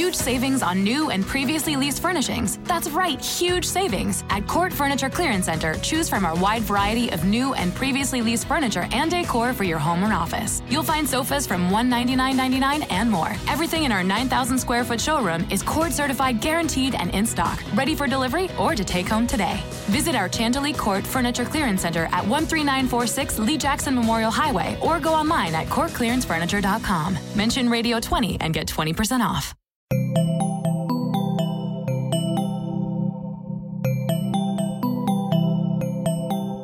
huge savings on new and previously leased furnishings. That's right, huge savings. At Court Furniture Clearance Center, choose from our wide variety of new and previously leased furniture and decor for your home or office. You'll find sofas from $199.99 and more. Everything in our 9,000 square foot showroom is Court certified, guaranteed, and in stock, ready for delivery or to take home today. Visit our Chantilly Court Furniture Clearance Center at 13946 Lee Jackson Memorial Highway or go online at courtclearancefurniture.com. Mention Radio 20 and get 20% off.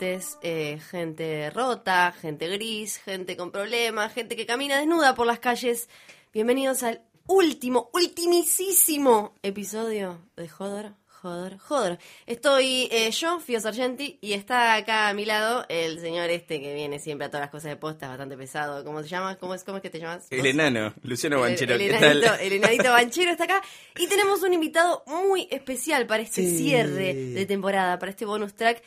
Eh, gente rota, gente gris, gente con problemas, gente que camina desnuda por las calles. Bienvenidos al último, ultimísimo episodio de Jodor, Jodor, Jodor. Estoy eh, yo, Fio Sargenti, y está acá a mi lado el señor este que viene siempre a todas las cosas de posta, bastante pesado. ¿Cómo se llama? ¿Cómo es, cómo es que te llamas? El enano, Luciano Banchero, el, ¿qué enanito, tal? el enanito banchero está acá. Y tenemos un invitado muy especial para este Sí. cierre de temporada, para este bonus track.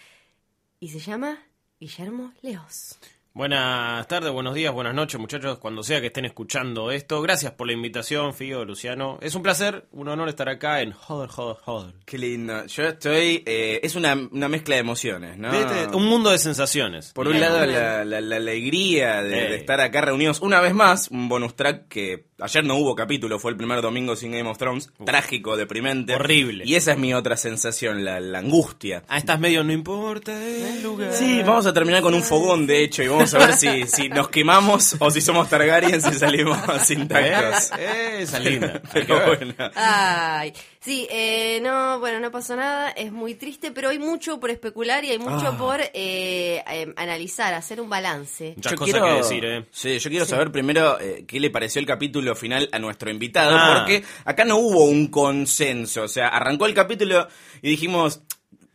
Y se llama Guillermo Leos. Buenas tardes, buenos días, buenas noches, muchachos, cuando sea que estén escuchando esto. Gracias por la invitación, Fío, Luciano. Es un placer, un honor estar acá en Joder, Joder, Joder. Qué lindo. Yo estoy. eh, es una, una mezcla de emociones, ¿no? Vete, Un mundo de sensaciones. Por un lado, la, la- la alegría de estar acá reunidos una vez más. Un bonus track que ayer no hubo capítulo, fue el primer domingo sin Game of Thrones. Trágico, deprimente. Horrible. Y esa es mi otra sensación, la, la angustia. Ah, estás medio, no importa el lugar. Sí, vamos a terminar con un fogón, de hecho, y vamos a ver si, si nos quemamos o si somos Targaryen si salimos intactos. Eh, esa es linda. Pero bueno. Ay, sí, eh, no, bueno, no pasó nada, es muy triste, pero hay mucho por especular y hay mucho Ah. por eh, eh, analizar, hacer un balance. Muchas cosas que decir, ¿eh? Sí, yo quiero saber primero eh, qué le pareció el capítulo final a nuestro invitado, Ah. porque acá no hubo un consenso. O sea, arrancó el capítulo y dijimos,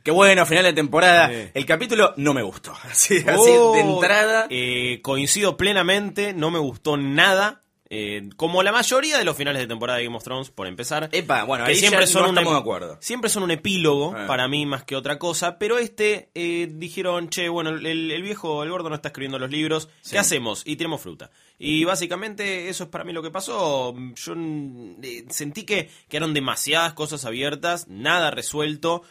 qué bueno, final de temporada. Sí. El capítulo no me gustó. Así, así Oh, de entrada. eh, coincido plenamente, no me gustó nada. Eh, como la mayoría de los finales de temporada de Game of Thrones, por empezar. Epa, bueno, que ahí siempre ya son no un estamos ep- de acuerdo. Siempre son un epílogo Ah. para mí más que otra cosa, pero este eh, dijeron, che, bueno, el, el viejo, el gordo no está escribiendo los libros, Sí. ¿qué hacemos? Y tenemos fruta. Y básicamente eso es para mí lo que pasó. Yo mm, eh, sentí que quedaron demasiadas cosas abiertas, nada resuelto,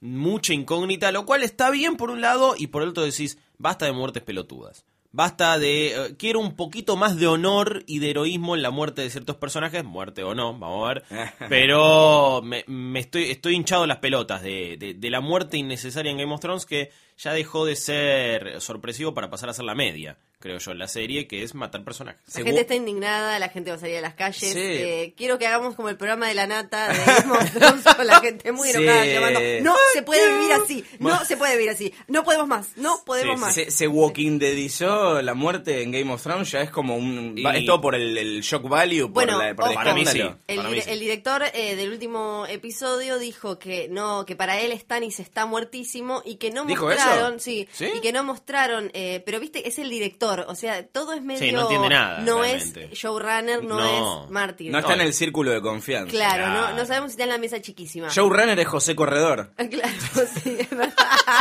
mucha incógnita, lo cual está bien por un lado y por el otro decís, basta de muertes pelotudas. Basta de... eh, quiero un poquito más de honor y de heroísmo en la muerte de ciertos personajes, muerte o no, vamos a ver. Pero me, me estoy, estoy hinchado las pelotas de, de- de la muerte innecesaria en Game of Thrones que ya dejó de ser sorpresivo para pasar a ser la media, creo yo, en la serie, que es matar personajes. La Según- gente está indignada, la gente va a salir a las calles. Sí. eh, quiero que hagamos como el programa de la nata de Game of Thrones con la gente muy Sí. enojada llamando. No se puede vivir así, no se puede vivir así, no podemos más, no podemos Sí, más. Se, se walking deadizó la muerte en Game of Thrones, ya es como un... Y- Es todo por el, el shock value, por, Bueno, la, por el ojo. Para mí escándalo. sí. El, Para mí dire- sí. el director eh, del último episodio dijo que no, que para él Stannis está muertísimo y que no ¿Dijo mostraron, sí, ¿Sí? y que no mostraron, eh, pero viste, es el director, o sea, todo es medio, Sí, no entiende nada, no realmente. es showrunner, no, No. es Martin. No está en el círculo de confianza. Claro, no, Claro. no sabemos si está en la mesa chiquísima. Showrunner es José Corredor. Claro, sí, es verdad,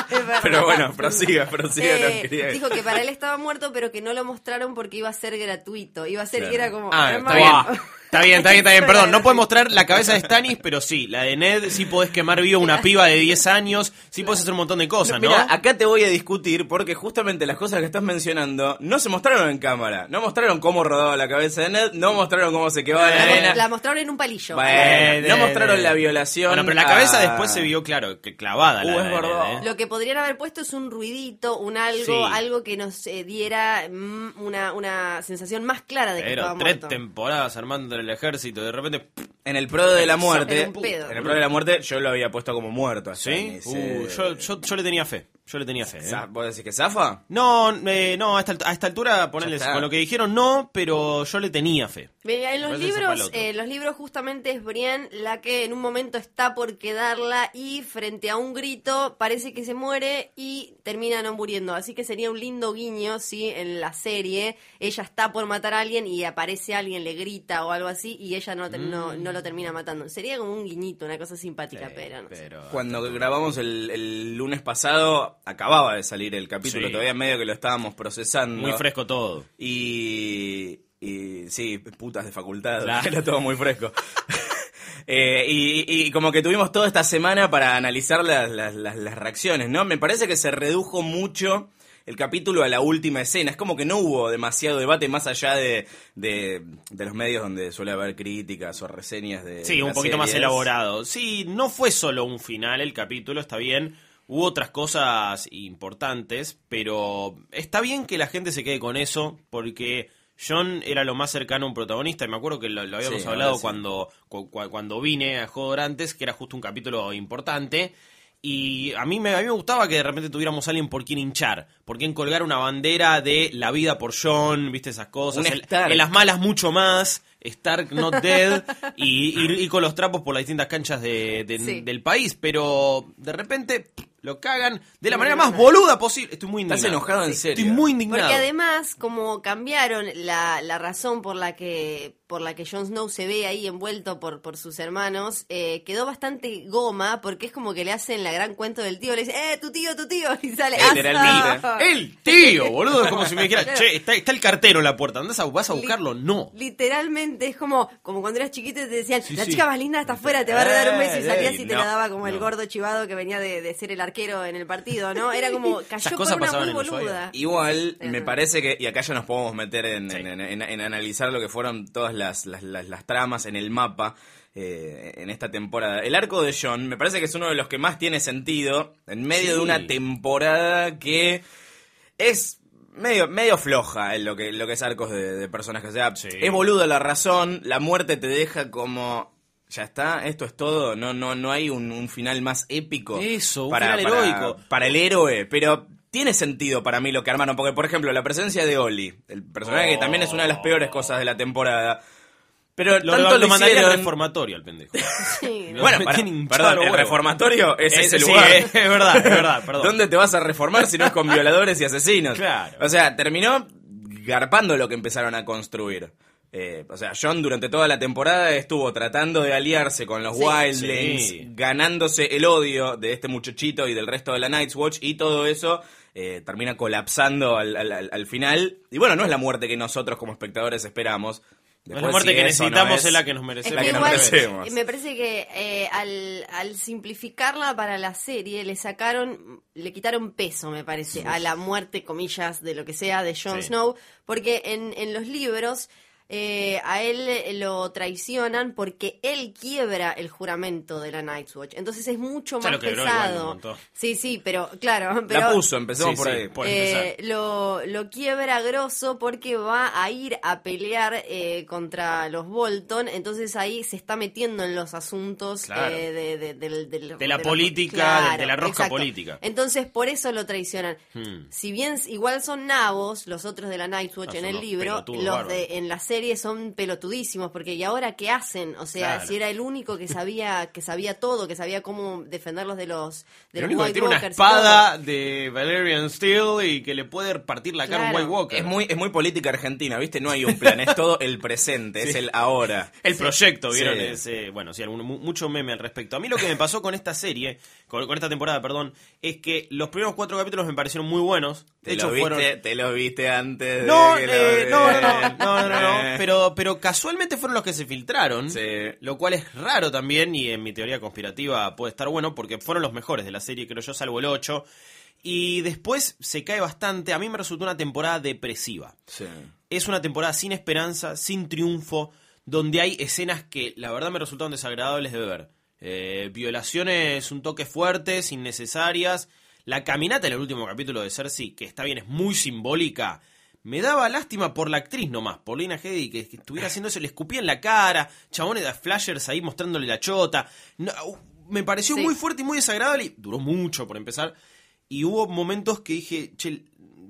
es verdad. Pero bueno, prosiga, prosiga, no Eh, quería- dijo que para él estaba muerto, pero que no lo mostraron porque iba a ser gratuito. Iba a ser, Claro. era como. Ah, "Eh, está man". bien. Está bien, está bien, está bien. Perdón, no puedes mostrar la cabeza de Stannis, pero sí, la de Ned, sí podés quemar vivo una piba de 10 años, sí podés hacer un montón de cosas, ¿no? Mira, acá te voy a discutir porque justamente las cosas que estás mencionando no se mostraron en cámara. No mostraron cómo rodaba la cabeza de Ned, no mostraron cómo se quemaba la La, arena. la mostraron en un palillo. Bueno, no mostraron la violación. Bueno, pero la cabeza a- después se vio, claro, que clavada. la Uh, es Ned. ¿eh? Lo que podrían haber puesto es un ruidito, un algo, Sí. algo que nos eh, diera mm, una, una sensación más clara de que Pero estaba tres muerto. temporadas armando el ejército, de repente... En el pro de la muerte, En el pro de la muerte, yo lo había puesto como muerto. ¿Sí? Stannis, Uh, yo, yo, yo le tenía fe, yo le tenía fe. ¿eh? ¿Vos decís que zafa? No, eh, no, a esta, a esta altura, ponerles con lo que dijeron, no, pero yo le tenía fe. Mira, En los libros, eh, los libros justamente es Brienne la que en un momento está por quedarla y frente a un grito parece que se muere y termina no muriendo. Así que sería un lindo guiño si en la serie ella está por matar a alguien y aparece alguien, le grita o algo así y ella no, no, no lo termina matando. Sería como un guiñito, una cosa simpática, pero no sé. Pero... Cuando grabamos el, el lunes pasado, acababa de salir el capítulo, Sí. todavía medio que lo estábamos procesando. Muy fresco todo. Y, y sí, putas de facultad, Claro. era todo muy fresco. Eh, y, y como que tuvimos toda esta semana para analizar las, las- las- las reacciones, ¿no? Me parece que se redujo mucho el capítulo a la última escena. Es como que no hubo demasiado debate más allá de, de, de los medios donde suele haber críticas o reseñas de. Sí, un poquito más elaborado. Sí, no fue solo un final el capítulo, está bien. Hubo otras cosas importantes, pero está bien que la gente se quede con eso, porque John era lo más cercano a un protagonista. Y me acuerdo que lo, lo habíamos Sí, hablado sí. cuando, cu- cu- cuando vine a Joder antes, que era justo un capítulo importante. Y a mí, me, a mí me gustaba que de repente tuviéramos a alguien por quien hinchar, por quien colgar una bandera de la vida por John, viste esas cosas. En- Stark. en las malas mucho más, Stark Not Dead, y ir con los trapos por las distintas canchas de- de- Sí. del país, pero de repente lo cagan de la manera más boluda posible. Estoy muy indignado. Estás enojado en serio. Estoy muy indignado. Porque además, como cambiaron la, la razón por la que por la que Jon Snow se ve ahí envuelto por, por sus hermanos, eh, quedó bastante goma, porque es como que le hacen la gran cuento del tío, le dice, eh, tu tío, tu tío, y sale, Literalmente. "Ah". El tío, boludo, es como si me dijera, che, está, está el cartero en la puerta, ¿dónde vas a buscarlo? No. Literalmente es como, como cuando eras chiquito y te decían, Sí, la sí. chica más linda está afuera, te va a dar un beso y Eh, salías y te no, la daba como el gordo chivado que venía de, de ser el arquero en el partido, ¿no? Era como, cayó por cosas una pasaban muy boluda. Igual, me parece que, y acá ya nos podemos meter en, Sí. en- en- en analizar lo que fueron todas las, las, las- las tramas en el mapa eh, en esta temporada. El arco de John me parece que es uno de los que más tiene sentido en medio Sí. de una temporada que es medio, medio floja en lo que, lo que es arcos de, de personajes. O sea, Sí. es boluda la razón, la muerte te deja como... Ya está, esto es todo, no, no, no hay un, un final más épico. Eso, un para, final para- heroico. para el héroe, pero tiene sentido para mí lo que armaron, porque por ejemplo, la presencia de Oli, el personaje que también es una de las peores cosas de la temporada. Pero Lo, tanto lo, lo, mandaría al reformatorio al pendejo. Sí, ¿no? Bueno, para- perdón, el reformatorio es, ese sí, lugar. es verdad, es verdad, perdón. ¿Dónde te vas a reformar si no es con violadores y asesinos? Claro. O sea, terminó garpando lo que empezaron a construir. Eh, o sea, John durante toda la temporada estuvo tratando de aliarse con los Sí. Wildlings, Sí. ganándose el odio de este muchachito y del resto de la Night's Watch, y todo eso eh, termina colapsando al, al- al- al final. Y bueno, no es la muerte que nosotros como espectadores esperamos. la Después, muerte si que no necesitamos es- es la que nos Es merecemos. la que que nos igual, merecemos. eh, me parece que eh, al, al simplificarla para la serie le sacaron, le quitaron peso, me parece, a la muerte, comillas, de lo que sea de Jon Sí. Snow, porque en, en los libros eh, a él lo traicionan porque él quiebra el juramento de la Night's Watch. Entonces es mucho Ya más igual pesado. Sí, sí, pero claro, pero La puso, empecemos Sí, por sí, ahí. por eh, lo, lo quiebra grosso porque va a ir a pelear eh, contra los Bolton, entonces ahí se está metiendo en los asuntos Claro. eh, de, la política, de la rosca política. Entonces por eso lo traicionan. Hmm. Si bien igual son nabos los otros de la Night's Watch Ah, en el libro, los de en la serie son pelotudísimos porque y ahora qué hacen, o sea, Claro. si era el único que sabía que sabía todo, que sabía cómo defenderlos de los de El los único que tiene una Walkers espada de Valerian Steel y que le puede partir la cara a un. White Walker. Es muy, es muy política argentina, ¿viste? No hay un plan, es todo el presente, es el ahora. El proyecto, ¿vieron? Sí. Ese- bueno, sí, algún- mu- mucho meme al respecto. A mí lo que me pasó con esta serie, con, con esta temporada, perdón, es que los primeros cuatro capítulos me parecieron muy buenos. De Te hecho, lo viste, fueron. te lo viste antes. de No, que lo eh, no, no, no, no, no, no, Eh. Pero, pero casualmente fueron los que se filtraron. Sí. Lo cual es raro también y en mi teoría conspirativa puede estar bueno porque fueron los mejores de la serie, creo yo, salvo el 8. Y después se cae bastante. A mí me resultó una temporada depresiva. Sí. Es una temporada sin esperanza, sin triunfo, donde hay escenas que la verdad me resultaron desagradables de ver. Eh, violaciones un toque fuertes, innecesarias. La caminata en el último capítulo de Cersei, que está bien, es muy simbólica. Me daba lástima por la actriz nomás, por Lina Headey, que, que estuviera haciendo eso, le escupía en la cara, chabones de flashers ahí mostrándole la chota. No, uh, me pareció Sí. muy fuerte y muy desagradable, y duró mucho por empezar. Y hubo momentos que dije, che,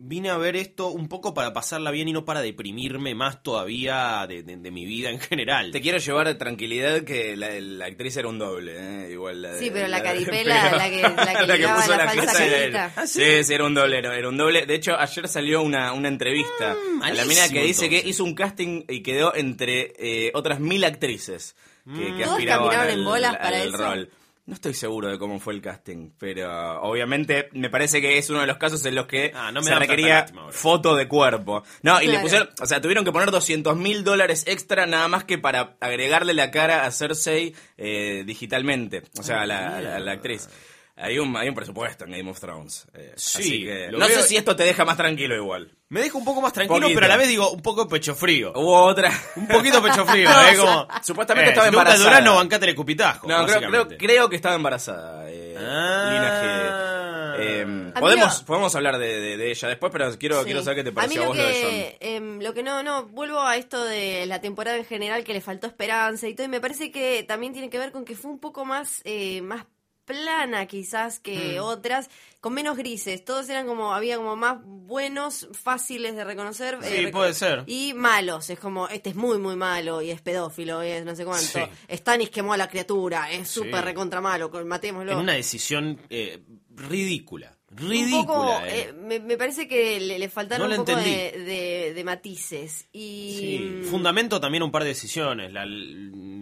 vine a ver esto un poco para pasarla bien y no para deprimirme más todavía de, de- de mi vida en general. Te quiero llevar de tranquilidad que la, la actriz era un doble, ¿eh? igual la de- Sí, pero la de- caripela, la que- la que ligaba puso la falsa carita. ¿Ah, sí? sí, sí, era un doble, era, un doble. De hecho, ayer salió una, una entrevista a la mina que dice que hizo un casting y quedó entre eh, otras mil actrices que, que ¿Todos aspiraban caminaron al, en bolas para al eso? rol. No estoy seguro de cómo fue el casting, pero obviamente me parece que es uno de los casos en los que Ah, no me se requería foto de cuerpo. No, y le pusieron, o sea, tuvieron que poner 200 mil dólares extra nada más que para agregarle la cara a Cersei eh, digitalmente, o sea, a la, a la- a la actriz. Hay un, hay un presupuesto en Game of Thrones. eh, Sí, así que lo no veo- sé si esto te deja más tranquilo igual. Me deja un poco más tranquilo, Poquito. pero a la vez digo, un poco pecho frío. Hubo otra. Un poquito pecho frío, No, ¿eh? o sea, Como, supuestamente eh, estaba embarazada. Durano, bancate el cupitajo. No, creo, creo, creo que estaba embarazada. Eh, Ah. Eh, Amigo. podemos, podemos hablar de, de- de ella después, pero quiero, Sí. quiero saber qué te pareció a a mí vos lo lo de que, em, lo que no, no, vuelvo a esto de la temporada en general que le faltó esperanza y todo, y me parece que también tiene que ver con que fue un poco más, eh, más plana quizás que Mm. otras, con menos grises, todos eran como, había como más buenos, fáciles de reconocer. Sí, eh, reco- puede ser. Y malos, es como, este es muy, muy malo y es pedófilo, y es no sé cuánto. Sí. Stannis quemó a la criatura, es súper Sí. recontra malo, matémoslo. En una decisión eh, ridícula. un Ridícula. poco, eh. me, me parece que le, le faltaron No un poco entendí. de, de- de matices. Y Sí, mm, fundamento también un par de decisiones. La,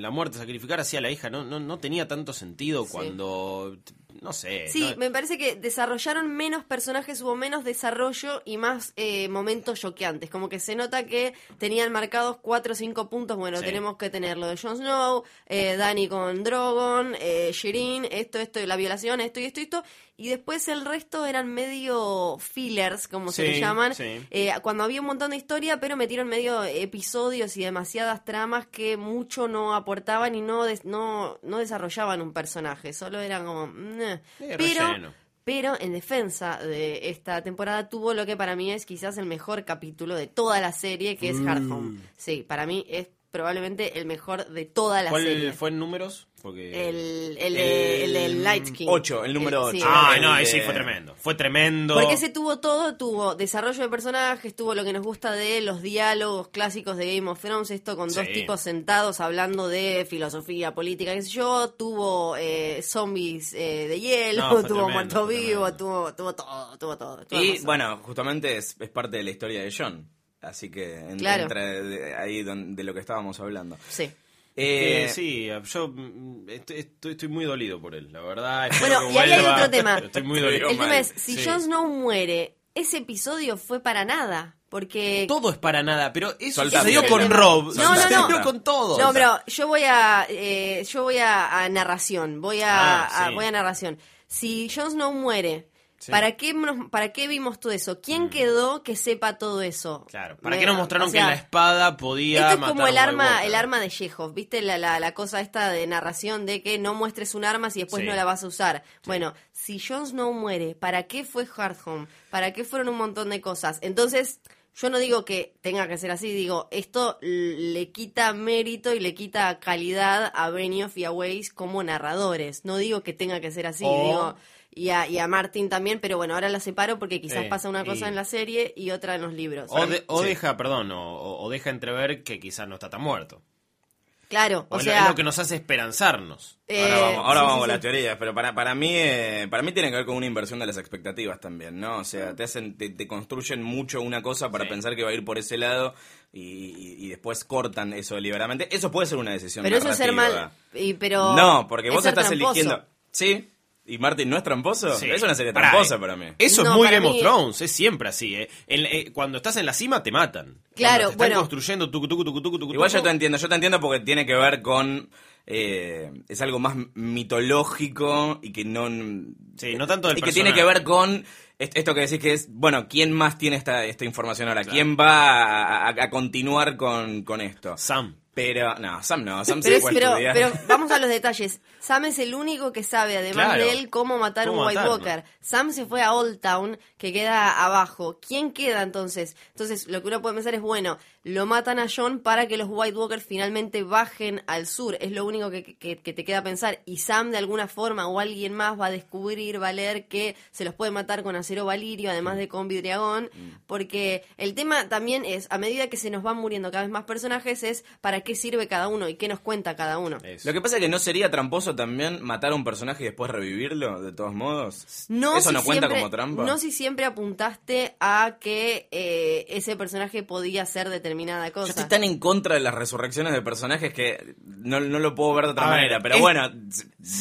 la muerte, sacrificar así a la hija, no, no, no tenía tanto sentido Sí. cuando. No sé. Sí, no- me parece que desarrollaron menos personajes, hubo menos desarrollo y más eh, momentos choqueantes. Como que se nota que tenían marcados cuatro o cinco puntos. Bueno, Sí. tenemos que tener lo de Jon Snow, eh, Dani con Drogon, eh, Shireen, esto, esto, la violación, esto y esto y esto. Y después el resto eran medio fillers, como se le llaman. Eh, cuando había un montón de historia, pero metieron medio episodios y demasiadas tramas que mucho no aportaban y no, des- no, no desarrollaban un personaje. Solo eran como... Eh, pero, relleno. pero en defensa de esta temporada tuvo lo que para mí es quizás el mejor capítulo de toda la serie, que es Hard Home. Sí, para mí es probablemente el mejor de toda la ¿Cuál serie. fue en números? Porque. El, el, de- el del Light King. ocho, el número sí, ocho. Ah, el no, sí fue tremendo. Fue tremendo. Porque ese tuvo todo, tuvo desarrollo de personajes, tuvo lo que nos gusta de los diálogos clásicos de Game of Thrones, esto con dos Sí. tipos sentados hablando de filosofía, política, qué sé yo, tuvo eh, zombies eh, de hielo, No, fue tuvo tremendo, muerto fue vivo, tremendo. tuvo, tuvo todo, tuvo todo. tuvo Y bueno, justamente es, es parte de la historia de John. Así que en- Claro. entra de- ahí don- de lo que estábamos hablando. Sí. Eh, Eh, sí, yo mm, estoy, estoy, estoy muy dolido por él, la verdad. Bueno, y ahí hay otro tema. pero Estoy muy Te dolido. El mal. tema es, si Sí. Jon Snow muere, ese episodio fue para nada, porque... Todo es para nada, pero eso sucedió con Rob. No, no, con todo. No, pero yo voy a, eh, yo voy a, a narración, voy a, Ah, a- voy a narración. Si Jon Snow muere, Sí. ¿para qué nos- para qué vimos todo eso? ¿Quién quedó que sepa todo eso? Mm. Claro, ¿para Me- qué nos mostraron o sea, que la espada podía Esto es matar como el arma, el arma de Chekhov, ¿viste? La, la, la cosa esta de narración de que no muestres un arma si después Sí. no la vas a usar. Bueno, si Jon Snow muere, ¿para qué fue Hardhome? ¿Para qué fueron un montón de cosas? Entonces, yo no digo que tenga que ser así, digo, esto le quita mérito y le quita calidad a Benioff y a Weiss como narradores. No digo que tenga que ser así, O- digo... Y a, y a Martin también, pero bueno, ahora la separo porque quizás Eh, pasa una cosa y- en la serie y otra en los libros. O, de- o Sí. deja, perdón, o, deja entrever que quizás no está tan muerto. Claro, O o es lo- sea... es lo que nos hace esperanzarnos. eh, Ahora vamos, ahora sí, vamos sí, sí. las teorías, pero para, para mí eh, para mí tiene que ver con una inversión de las expectativas también, ¿no? O sea, te hacen te, te construyen mucho una cosa para Sí. pensar que va a ir por ese lado y, y- después cortan eso deliberadamente. Eso puede ser una decisión Pero eso es ser mal. Y, pero No, porque vos estás tramposo. eligiendo. Sí, ¿Y Martin no es tramposo? Sí. Es una serie Pará, tramposa eh. para mí. Eso No, es muy para Game of Thrones, es siempre así. ¿eh? En- eh, cuando estás en la cima te matan. Claro, Cuando te están bueno. construyendo tucu, tucu, tucu, tucu, tucu, Igual yo tucu. te entiendo, yo te entiendo porque tiene que ver con... eh, es algo más mitológico y que no... Sí, no tanto del Y que tiene que ver con est- esto que decís que es, bueno, ¿quién más tiene esta, esta información ahora? ¿Quién va a, a- a continuar con, con esto? Sam. Pero, no, Sam no, Sam Pero, se fue pero, pero vamos a los detalles. Sam es el único que sabe, además Claro. de él, cómo matar Cómo un White. Walker. Sam se fue a Old Town, que queda abajo. ¿Quién queda entonces? Entonces, lo que uno puede pensar es, bueno, lo matan a John para que los White Walkers finalmente bajen al sur. Es lo único que, que- que te queda pensar. Y Sam, de alguna forma, o alguien más, va a descubrir, va a leer que se los puede matar con acero valirio, además de con vidriagón. Porque el tema también es, a medida que se nos van muriendo cada vez más personajes, es para qué sirve cada uno y qué nos cuenta cada uno. Eso. Lo que pasa es que no sería tramposo también matar a un personaje y después revivirlo, de todos modos. No ¿Eso si no cuenta siempre- como trampa? No si siempre apuntaste a que eh, ese personaje podía hacer determinada Yo cosa. estoy tan en contra de las resurrecciones de personajes que no, no lo puedo ver de otra A ver, manera. Pero es- bueno,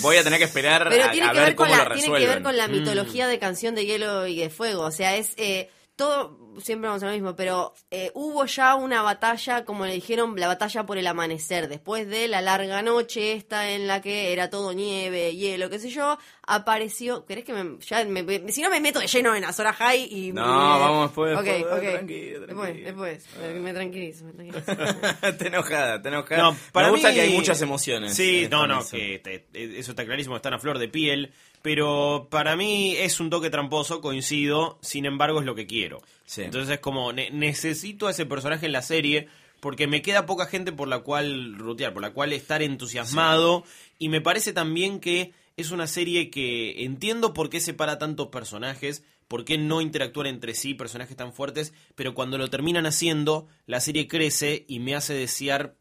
voy a tener que esperar Pero a, tiene, a que ver, ver con cómo la, lo tiene resuelven. que ver con la Mm. mitología de Canción de Hielo y de Fuego. O sea, es eh, todo, siempre vamos a lo mismo, pero eh, hubo ya una batalla, como le dijeron, la batalla por el amanecer. Después de la larga noche esta en la que era todo nieve, hielo, qué sé yo, apareció... ¿Querés que me, ya me- si no me meto de lleno en Azora High y... No, vamos después, Ok, después, ok. tranquilo, Después, tranquilo. después. Me, me tranquilizo, me tranquilizo. te enojada, te enojada. No, para Me gusta mí- que hay muchas emociones. Sí, no, no, que te- eso está clarísimo, están a flor de piel. Pero para mí es un toque tramposo, coincido, sin embargo es lo que quiero. Sí. Entonces es como, ne- necesito a ese personaje en la serie porque me queda poca gente por la cual rutear, por la cual estar entusiasmado. Y me parece también que es una serie que entiendo por qué separa tantos personajes, por qué no interactúan entre sí personajes tan fuertes, pero cuando lo terminan haciendo, la serie crece y me hace desear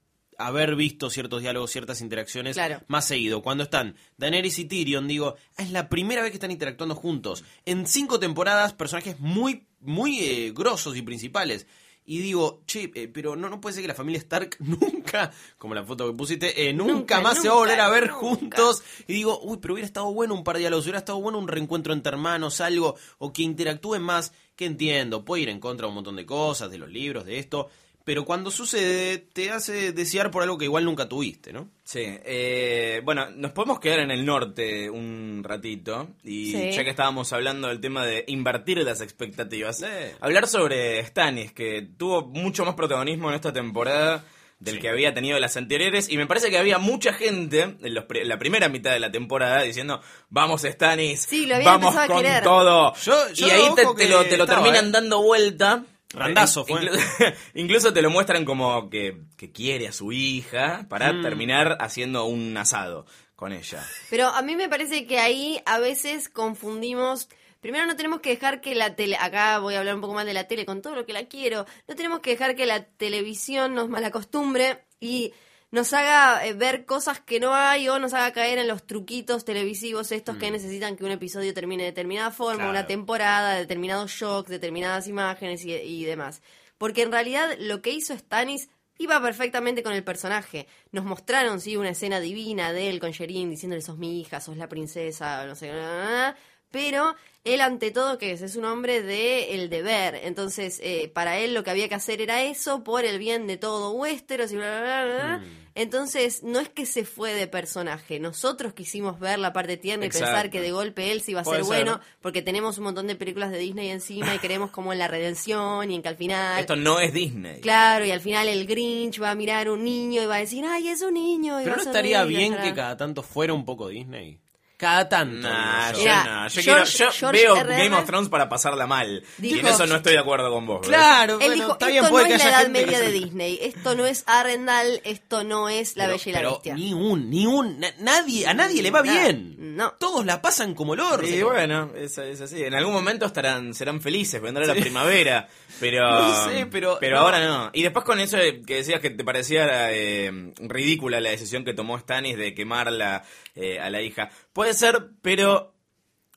haber visto ciertos diálogos, ciertas interacciones Claro. más seguido. Cuando están Daenerys y Tyrion, digo, es la primera vez que están interactuando juntos. En cinco temporadas, personajes muy, muy eh, grosos y principales. Y digo, che, eh, pero no, no puede ser que la familia Stark nunca, como la foto que pusiste, eh, nunca, Nunca, más se va a volver a ver nunca. juntos. Y digo, uy, pero hubiera estado bueno un par de diálogos, hubiera estado bueno un reencuentro entre hermanos, algo, o que interactúen más, que entiendo, puede ir en contra de un montón de cosas, de los libros, de esto. Pero cuando sucede, te hace desear por algo que igual nunca tuviste, ¿no? Sí, eh, bueno, nos podemos quedar en el norte un ratito y Sí. ya que estábamos hablando del tema de invertir las expectativas, Sí. hablar sobre Stannis, que tuvo mucho más protagonismo en esta temporada del Sí. que había tenido las anteriores y me parece que había mucha gente en los pri- la primera mitad de la temporada diciendo vamos Stannis, Sí, lo había vamos a con todo Yo- yo y ahí te, lo, te lo estaba, terminan eh. dando vuelta. Randazo fue. Inclu- Incluso te lo muestran como que, que quiere a su hija para Mm. terminar haciendo un asado con ella. Pero a mí me parece que ahí a veces confundimos. Primero no tenemos que dejar que la tele, acá voy a hablar un poco más de la tele con todo lo que la quiero, no tenemos que dejar que la televisión nos malacostumbre y nos haga eh, ver cosas que no hay o nos haga caer en los truquitos televisivos estos que necesitan que un episodio termine de determinada forma, Claro. una temporada, determinados shocks, determinadas imágenes y, y demás. Porque en realidad lo que hizo Stannis iba perfectamente con el personaje. Nos mostraron, sí, una escena divina de él con Sherin diciéndole sos mi hija, sos la princesa, no sé bla, bla, bla, pero él ante todo que es, es un hombre de el deber. Entonces, eh, para él lo que había que hacer era eso por el bien de todo Westeros y bla, bla, bla, bla. Entonces, no es que se fue de personaje. Nosotros quisimos ver la parte tierna y Exacto. pensar que de golpe él sí iba a Puede ser ser. bueno, porque tenemos un montón de películas de Disney encima y creemos como en la redención y en que al final... Esto no es Disney. Claro, y al final el Grinch va a mirar un niño y va a decir, ay, es un niño. Y Pero va no a estaría bien que cada tanto fuera un poco Disney. Cada tanto. Nah, yo. Mira, no, yo, George- quiero- yo veo R.R. Game of Thrones para pasarla mal. y en eso no estoy de acuerdo con vos. Claro, Él bueno, dijo, está esto bien, no puede es que la haya edad media de Disney, esto no es Arendal, esto no es La Pero- Bella y la pero Bestia. Ni un, ni un, na- nadie, a nadie le va Nada, bien. no. Todos la pasan como el orto. Y bueno, es, es así. En algún momento estarán, serán felices, vendrá la primavera. Pero, No sé, pero- no. ahora no. Y después con eso de que decías que te parecía eh, ridícula la decisión que tomó Stannis de quemarla eh, a la hija. Puede ser, pero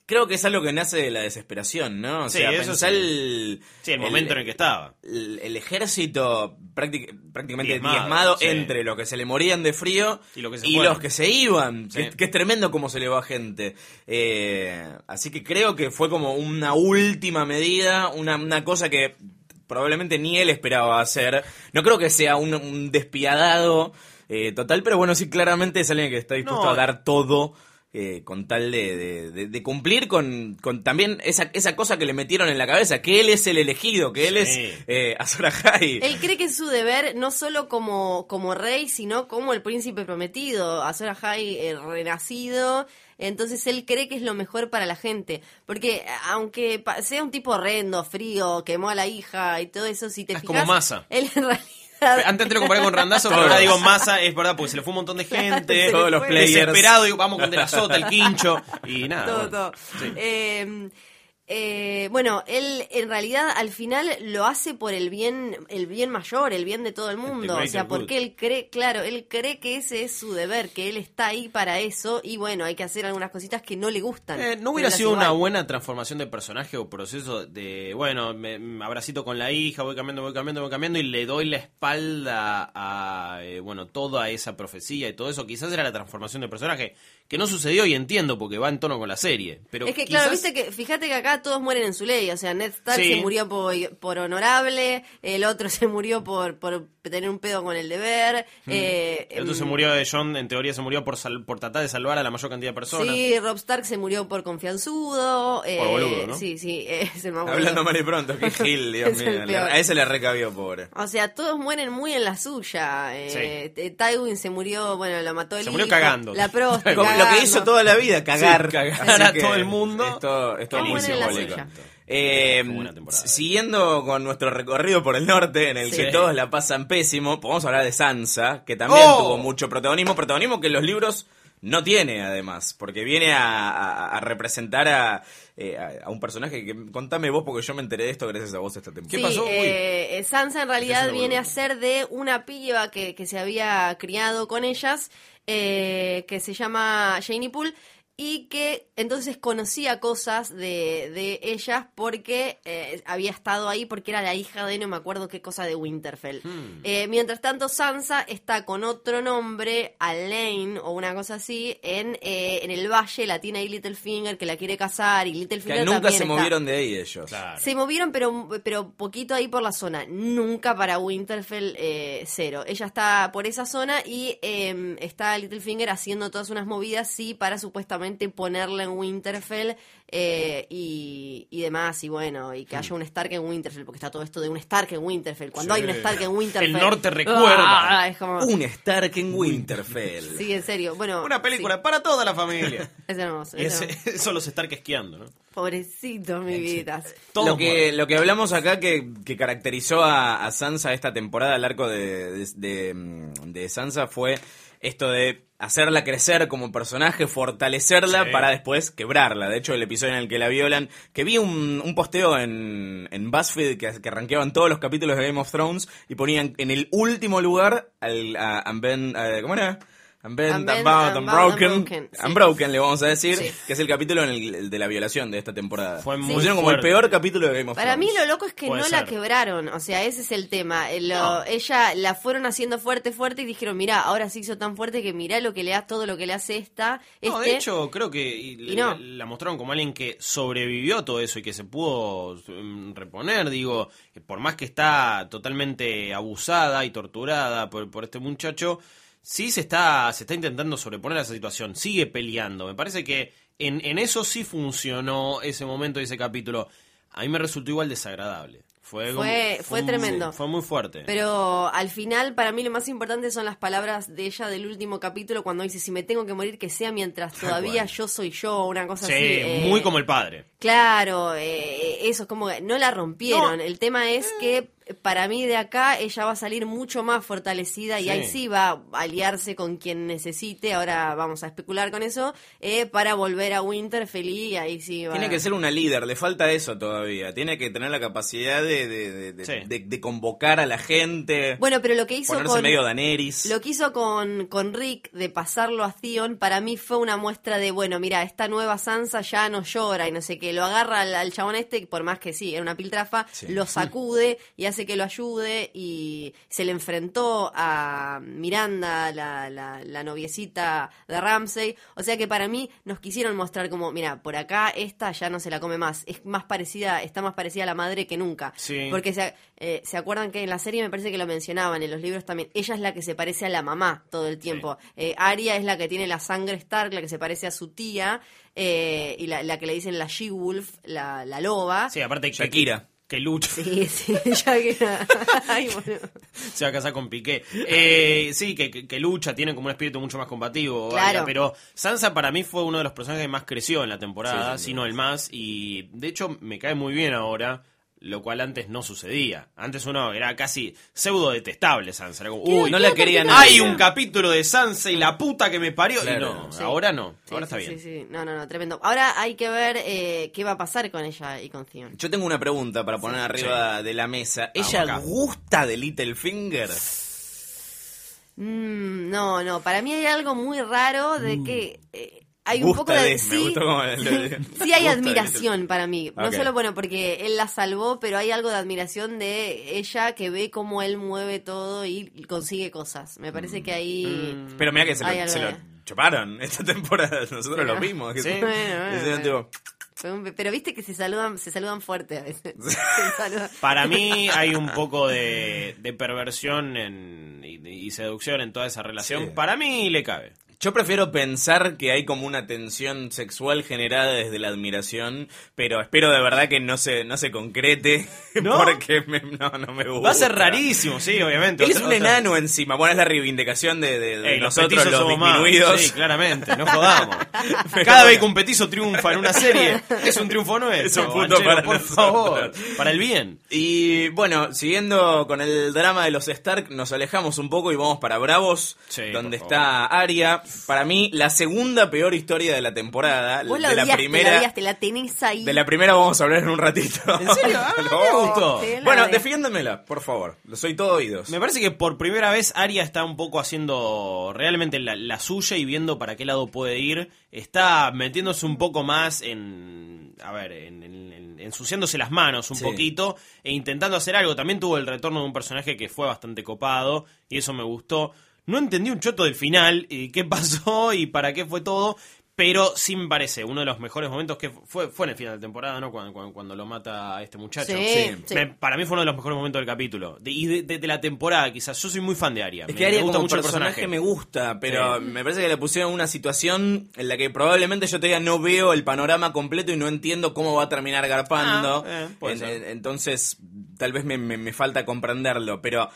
creo que es algo que nace de la desesperación, ¿no? O Sí, sea, eso pensar sí. el... Sí, el momento en el que estaba. el, el ejército práctic- prácticamente Diezmado, diezmado, sí. entre los que se le morían de frío Y los que se y fueron. los que se iban. Que, que es tremendo cómo se le va gente. Eh, así que creo que fue como una última medida, una, una cosa que probablemente ni él esperaba hacer. No creo que sea un, un despiadado eh, total, pero bueno, sí, claramente es alguien que está dispuesto No. a dar todo. Eh, con tal de, de- de- de cumplir con, con también esa, esa cosa que le metieron en la cabeza, que él es el elegido, que él Sí. es eh, Azor Ahai. Él cree que es su deber no solo como, como rey, sino como el príncipe prometido, Azor Ahai eh, renacido. Entonces él cree que es lo mejor para la gente. Porque aunque sea un tipo horrendo, frío, quemó a la hija y todo eso, si te Es fijas... como. Él en realidad... Antes te lo comparé con Randazo, pero ahora digo masa, es verdad, porque se le fue un montón de gente. Se Todos le los players. Desesperado, digo, vamos con De la Sota, el quincho. Y nada. todo, bueno. todo. Sí. Eh, eh, bueno, él en realidad al final lo hace por el bien, el bien mayor, el bien de todo el mundo. O sea, porque él cree, claro, él cree que ese es su deber, que él está ahí para eso y bueno, hay que hacer algunas cositas que no le gustan. Eh, ¿No hubiera sido una buena transformación de personaje o proceso de, bueno, me, me abracito con la hija, voy cambiando, voy cambiando, voy cambiando y le doy la espalda a, eh, bueno, toda esa profecía y todo eso? Quizás era la transformación de personaje, que no sucedió y entiendo porque va en tono con la serie. Pero es que claro, viste que fíjate que acá todos mueren en su ley, o sea, Ned Stark Sí. se murió por, por honorable, el otro se murió por, por tener un pedo con el deber. eh, El otro se em, murió de John, en teoría se murió por, sal- por tratar de salvar a la mayor cantidad de personas. Sí, Rob Stark se murió por confianzudo. eh, Por boludo, ¿no? Sí, sí, eh, es el más. Hablando mal y pronto, qué gil, Dios Es mío. le-. A ese le recabió, pobre. O sea, todos mueren muy en la suya. Eh, eh, Tywin se murió, bueno, lo mató el Se murió hijo, cagando. La prosta, lo que hizo toda la vida, cagar. Sí, cagar a que todo el mundo. Es todo, es todo Qué muy la simbólico. suya. Eh, temporada. siguiendo con nuestro recorrido por el norte, en el Sí. que todos la pasan pésimo, podemos hablar de Sansa, que también ¡Oh! tuvo mucho protagonismo, protagonismo que en los libros no tiene además, porque viene a, a- a representar a, eh, a- a un personaje que contame vos, porque yo me enteré de esto gracias a vos esta temporada. ¿Qué pasó? Uy. eh, eh, Sansa en realidad viene a ser de una piba que, que se había criado con ellas, eh, que se llama Janie Poole, y que entonces conocía cosas de, de ellas porque eh, había estado ahí, porque era la hija de no me acuerdo qué cosa de Winterfell. Hmm. Eh, mientras tanto, Sansa está con otro nombre, Alain o una cosa así, en, eh, en el valle, la tiene ahí Littlefinger que la quiere casar y Littlefinger Que nunca también se está- movieron de ahí ellos. Claro. se movieron, pero, pero poquito ahí por la zona. Nunca para Winterfell eh, cero. Ella está por esa zona y eh, está Littlefinger haciendo todas unas movidas, sí, para supuestamente ponerla en Winterfell eh, y, y demás. Y bueno, y que haya un Stark en Winterfell, porque está todo esto de un Stark en Winterfell. Cuando Sí. hay un Stark en Winterfell. El norte recuerda. ¡ah! es como. Un Stark en Winterfell. Sí, en serio. Bueno. Una película sí, para toda la familia. es hermoso. es hermoso. eso los Stark esquiando, ¿no? Pobrecito, mi vida. Lo que lo que hablamos acá que, que caracterizó a, a Sansa esta temporada al arco de, de, de, mm, de Sansa fue esto de hacerla crecer como personaje, fortalecerla Sí. para después quebrarla. De hecho, el episodio en el que la violan, que vi un, un posteo en, en BuzzFeed que, que rankeaban todos los capítulos de Game of Thrones y ponían en el último lugar al, a a- ¿cómo era? Unbent, Unbound, Unbound, Unbroken, Unbroken, sí. Unbroken le vamos a decir, Sí. que es el capítulo en el- el de la violación de esta temporada. Fue muy Pusieron como el peor capítulo de Game of Para mí lo loco es que Puede no la quebraron, o sea, ese es el tema. Eh, lo- No. Ella la fueron haciendo fuerte, fuerte y dijeron, mira, ahora se hizo tan fuerte que mirá lo que le da, todo lo que le hace esta. No, este". de hecho, creo que y Y no. la, la mostraron como alguien que sobrevivió todo eso y que se pudo mm, reponer. Digo, por más que está totalmente abusada y torturada por, por este muchacho, sí se está, se está intentando sobreponer a esa situación, sigue peleando. Me parece que en, en eso sí funcionó ese momento y ese capítulo. A mí me resultó igual desagradable. Fue, Fue- como- fue tremendo. Fue muy fuerte. Pero al final, para mí lo más importante son las palabras de ella del último capítulo cuando dice, si me tengo que morir, que sea mientras todavía yo soy yo, una cosa sí, así. eh, muy como el padre. Claro, eh, eso es como que no la rompieron. No. El tema es que para mí de acá ella va a salir mucho más fortalecida y Sí. ahí sí va a aliarse con quien necesite, ahora vamos a especular con eso, eh, para volver a Winter feliz y ahí sí va Tiene que ser una líder, le falta eso todavía. Tiene que tener la capacidad de, de, de- de- Sí. de- de convocar a la gente, Bueno, pero lo que hizo ponerse con... medio Daenerys. Lo que hizo con, con Rick de pasarlo a Theon, para mí fue una muestra de, bueno, mira, esta nueva Sansa ya no llora y no sé qué. Lo agarra al, al chabón este, por más que sí, era una piltrafa, Sí. lo sacude y hace que lo ayude y se le enfrentó a Miranda, la, la, la noviecita de Ramsey. O sea que para mí nos quisieron mostrar como, mira, por acá esta ya no se la come más. Es más parecida, está más parecida a la madre que nunca. Sí. Porque se, eh, se acuerdan que en la serie me parece que lo mencionaban, en los libros también. Ella es la que se parece a la mamá todo el tiempo. Eh, Arya es la que tiene la sangre Stark, la que se parece a su tía, eh, y la, la que le dicen la She-Wolf, la, la loba. Sí, aparte que- Shakira. Que, lucha. Sí, sí, ya que Ay, bueno. se va a casar con Piqué. Eh, sí, que, que- que lucha, tiene como un espíritu mucho más combativo. Claro. Pero Sansa para mí fue uno de los personajes que más creció en la temporada, Sí, sí, si no el más. Y de hecho me cae muy bien ahora, lo cual antes no sucedía. Antes uno era casi pseudo detestable Sansa. Era como, uy, no la quería Hay un capítulo de Sansa y la puta que me parió. Y Claro. no, Sí. ahora no. Sí, ahora sí, está bien. Sí, sí. No, no, no, tremendo. Ahora hay que ver eh, qué va a pasar con ella y con Theon. Yo tengo una pregunta para poner arriba de la mesa. ¿Ella gusta de Littlefinger? Mm, no, no, para mí hay algo muy raro de que eh, hay un Gusta poco de... sí, sí hay gusta admiración para mí. No solo, bueno, porque él la salvó, pero hay algo de admiración de ella que ve cómo él mueve todo y consigue cosas. Me parece que ahí... Pero mira que se lo, se lo chuparon esta temporada. Nosotros Sí, lo vimos. que Sí. Bueno, bueno, tipo, Pero viste que se saludan, se saludan fuerte a veces. Saludan. Para mí hay un poco de, de perversión en- y, y seducción en toda esa relación. Sí. Para mí le cabe. Yo prefiero pensar que hay como una tensión sexual generada desde la admiración, pero espero de verdad que no se, no se concrete, ¿No? porque me- no, no me gusta. Va a ser rarísimo, sí, obviamente. Él es un otra- enano encima, bueno, es la reivindicación de, de- de Ey, nosotros los más. disminuidos. Sí, claramente, no jodamos. Cada vez que un petizo triunfa en una serie, es un triunfo nuestro. Es un punto Banchero, para por nosotros. favor. Para el bien. Y bueno, siguiendo con el drama de los Stark, nos alejamos un poco y vamos para Bravos, Sí, donde está Arya. Para mí, la segunda peor historia de la temporada. Vos la de la primera. la odiaste, la tenés ahí. De la primera vamos a hablar en un ratito. ¿En serio? Ah, No. me gustó. Te la Bueno, de- defiéndemela, por favor. Soy todo oídos. Me parece que por primera vez Aria está un poco haciendo realmente la, la suya y viendo para qué lado puede ir. Está metiéndose un poco más en. A ver, en, en- en- ensuciándose las manos un Sí. poquito e intentando hacer algo. También tuvo el retorno de un personaje que fue bastante copado y eso me gustó. No entendí un choto del final y qué pasó y para qué fue todo. Pero sí me parece uno de los mejores momentos que fue, fue en el final de temporada, ¿no? Cuando, cuando, cuando lo mata a este muchacho. Sí, sí. Me- para mí fue uno de los mejores momentos del capítulo. De- y de, de- de la temporada, quizás. Yo soy muy fan de Aria. Es me, que Arya me gusta como mucho el personaje, personaje. me gusta, pero Sí. me parece que le pusieron una situación en la que probablemente yo todavía no veo el panorama completo y no entiendo cómo va a terminar garpando. Ah, eh, en- entonces, tal vez me, me- me falta comprenderlo, pero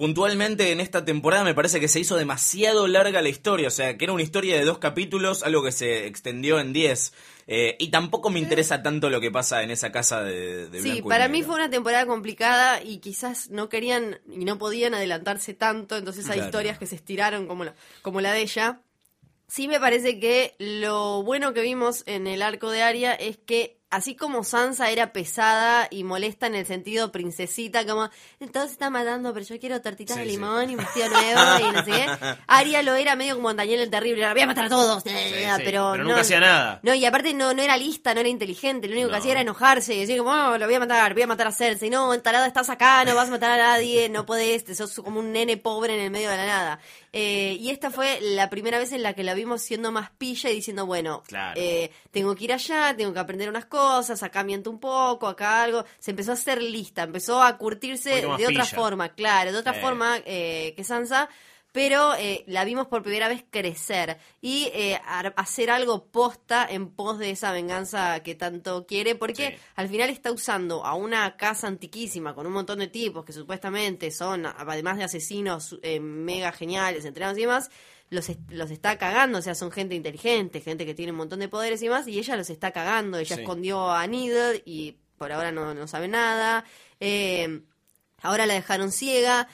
puntualmente en esta temporada me parece que se hizo demasiado larga la historia, o sea, que era una historia de dos capítulos, algo que se extendió en diez. Eh, y tampoco me interesa tanto lo que pasa en esa casa de, de Sí, para mí fue una temporada complicada y quizás no querían y no podían adelantarse tanto, entonces hay Claro. historias que se estiraron como la, como la de ella. Sí me parece que lo bueno que vimos en el arco de Aria es que así como Sansa era pesada y molesta en el sentido princesita, como se están matando, pero yo quiero tortitas Sí, de sí. limón y vestido nuevo y no sé qué. Aria lo era medio como Daniel el Terrible, era, voy a matar a todos, sí, pero, pero no, nunca hacía nada. No, y aparte no, no era lista, no era inteligente, lo único que No. hacía era enojarse y decir como, oh, lo voy a matar, voy a matar a Cersei, no, entalada estás acá, no vas a matar a nadie, no podés, te sos como un nene pobre en el medio de la nada. Eh, y esta fue la primera vez en la que la vimos siendo más pilla y diciendo, bueno, Claro. eh, tengo que ir allá, tengo que aprender unas cosas, acá miento un poco, acá algo. Se empezó a hacer lista, empezó a curtirse de otra forma, claro, de otra forma eh, que Sansa. Pero eh, la vimos por primera vez crecer y eh, hacer algo posta en pos de esa venganza que tanto quiere, porque Sí. al final está usando a una casa antiquísima con un montón de tipos que supuestamente son, además de asesinos eh, mega geniales, entrenados y demás, los, los está cagando, o sea, son gente inteligente, gente que tiene un montón de poderes y más, y ella los está cagando, ella Sí. escondió a Needle y por ahora no, no sabe nada. Eh, Ahora la dejaron ciega.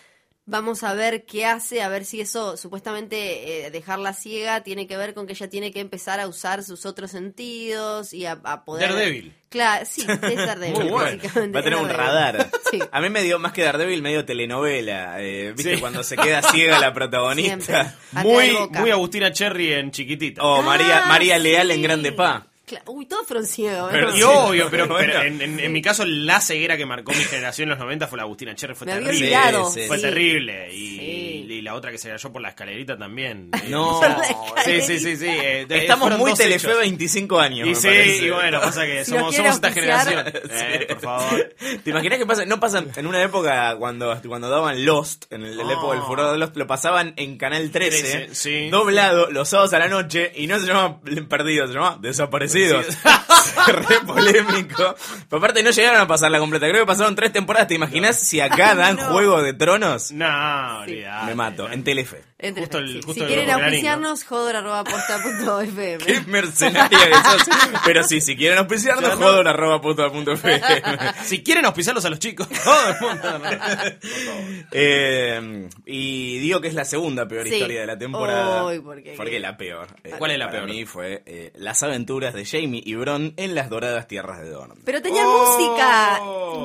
Vamos a ver qué hace, a ver si eso, supuestamente, eh, dejarla ciega tiene que ver con que ella tiene que empezar a usar sus otros sentidos y a, a poder. Daredevil. Claro, sí, es Daredevil. Muy bueno. básicamente, Va a tener un radar. Sí. A mí me dio más que Daredevil, medio telenovela. eh, ¿Viste? Sí. Cuando se queda ciega la protagonista. Muy, muy Agustina Cherry en chiquitita. O María, Ah, María Leal en. Grande Pa. Cla- Uy, todos fueron ciegos. ¿eh? Pero Y obvio, pero, pero en, en- en mi caso la ceguera que marcó mi generación en los 90 fue la Agustina Cherry, fue Me había terrible. olvidado. Sí. Fue sí. terrible. Y, Sí. Y la otra que se cayó por la escalerita también. No. Sí, sí, sí, sí. eh, Estamos muy Telefe hechos. 25 años. Y sí, parece. y bueno, pasa que Si somos, somos esta generación. Eh, por favor. ¿Te imaginas que pasa? No pasan en una época cuando, cuando daban Lost, en el, la Oh. época del furor de Lost, lo pasaban en Canal 13, 13, sí. doblado los sábados a la noche, y no se llama Perdidos, se llama Desaparecidos. Re polémico. Pero aparte no llegaron a pasar la completa, creo que pasaron tres temporadas. ¿Te imaginas si acá dan no. Juego de Tronos? No, Sí. olvidate. Me mato, en Telefe. Entre- Justo el- sí. justo si quieren auspiciarnos, jodor.posta.fm. Qué mercenaria que sos. Pero sí, si quieren auspiciarnos, no. jodor arroba punto punto FM. Si quieren auspiciarlos a los chicos, todo el mundo. Eh, y digo que es la segunda peor Sí. historia de la temporada. Uy, ¿por qué? Porque la peor. eh, ¿Cuál es la para peor? mí fue eh, las aventuras de Jamie y Bron en las doradas tierras de Dorn. Pero tenía Oh. música.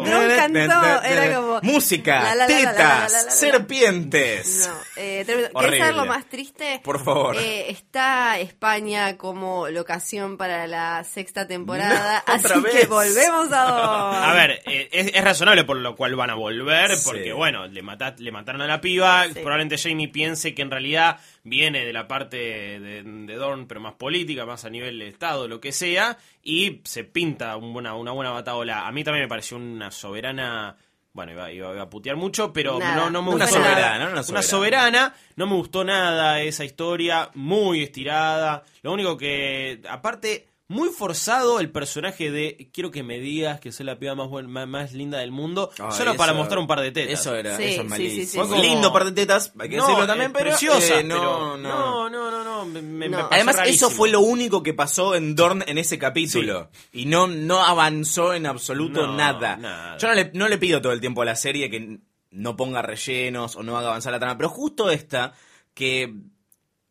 Bron cantó. Era como. Música, tetas, serpientes. No, eh, tremendo. ¿Querés Horrible. saber lo más triste? Por favor. Eh, está España como locación para la sexta temporada, No, así que volvemos a Dorn. A ver, eh, es, es razonable por lo cual van a volver, Sí. porque bueno, le, mata- le mataron a la piba, Sí. probablemente Jamie piense que en realidad viene de la parte de, de Dorn, pero más política, más a nivel de Estado, lo que sea, y se pinta un buena, una buena bataola. A mí también me pareció una soberana... Bueno, iba, iba- iba a putear mucho, pero Nada, no, no me Una gustó nada. nada. soberana, una Una soberana, no me gustó nada esa historia, muy estirada. Lo único que, aparte, muy forzado el personaje de quiero que me digas que soy la piba más, buen- más, más linda del mundo, Ay, solo para mostrar un par de tetas. Eso era, Sí, eso es malísimo. sí, sí, Fue sí. como- Lindo par de tetas, hay que No, decirlo también, eh, pero preciosa, eh, no, pero- no. no, no, no, no, me, me- No. me pareció Además, eso fue lo único que pasó en Dorn en ese capítulo. Y no, no avanzó en absoluto No, nada. nada. Yo no le, no le pido todo el tiempo a la serie que no ponga rellenos o no haga avanzar la trama, pero justo esta, que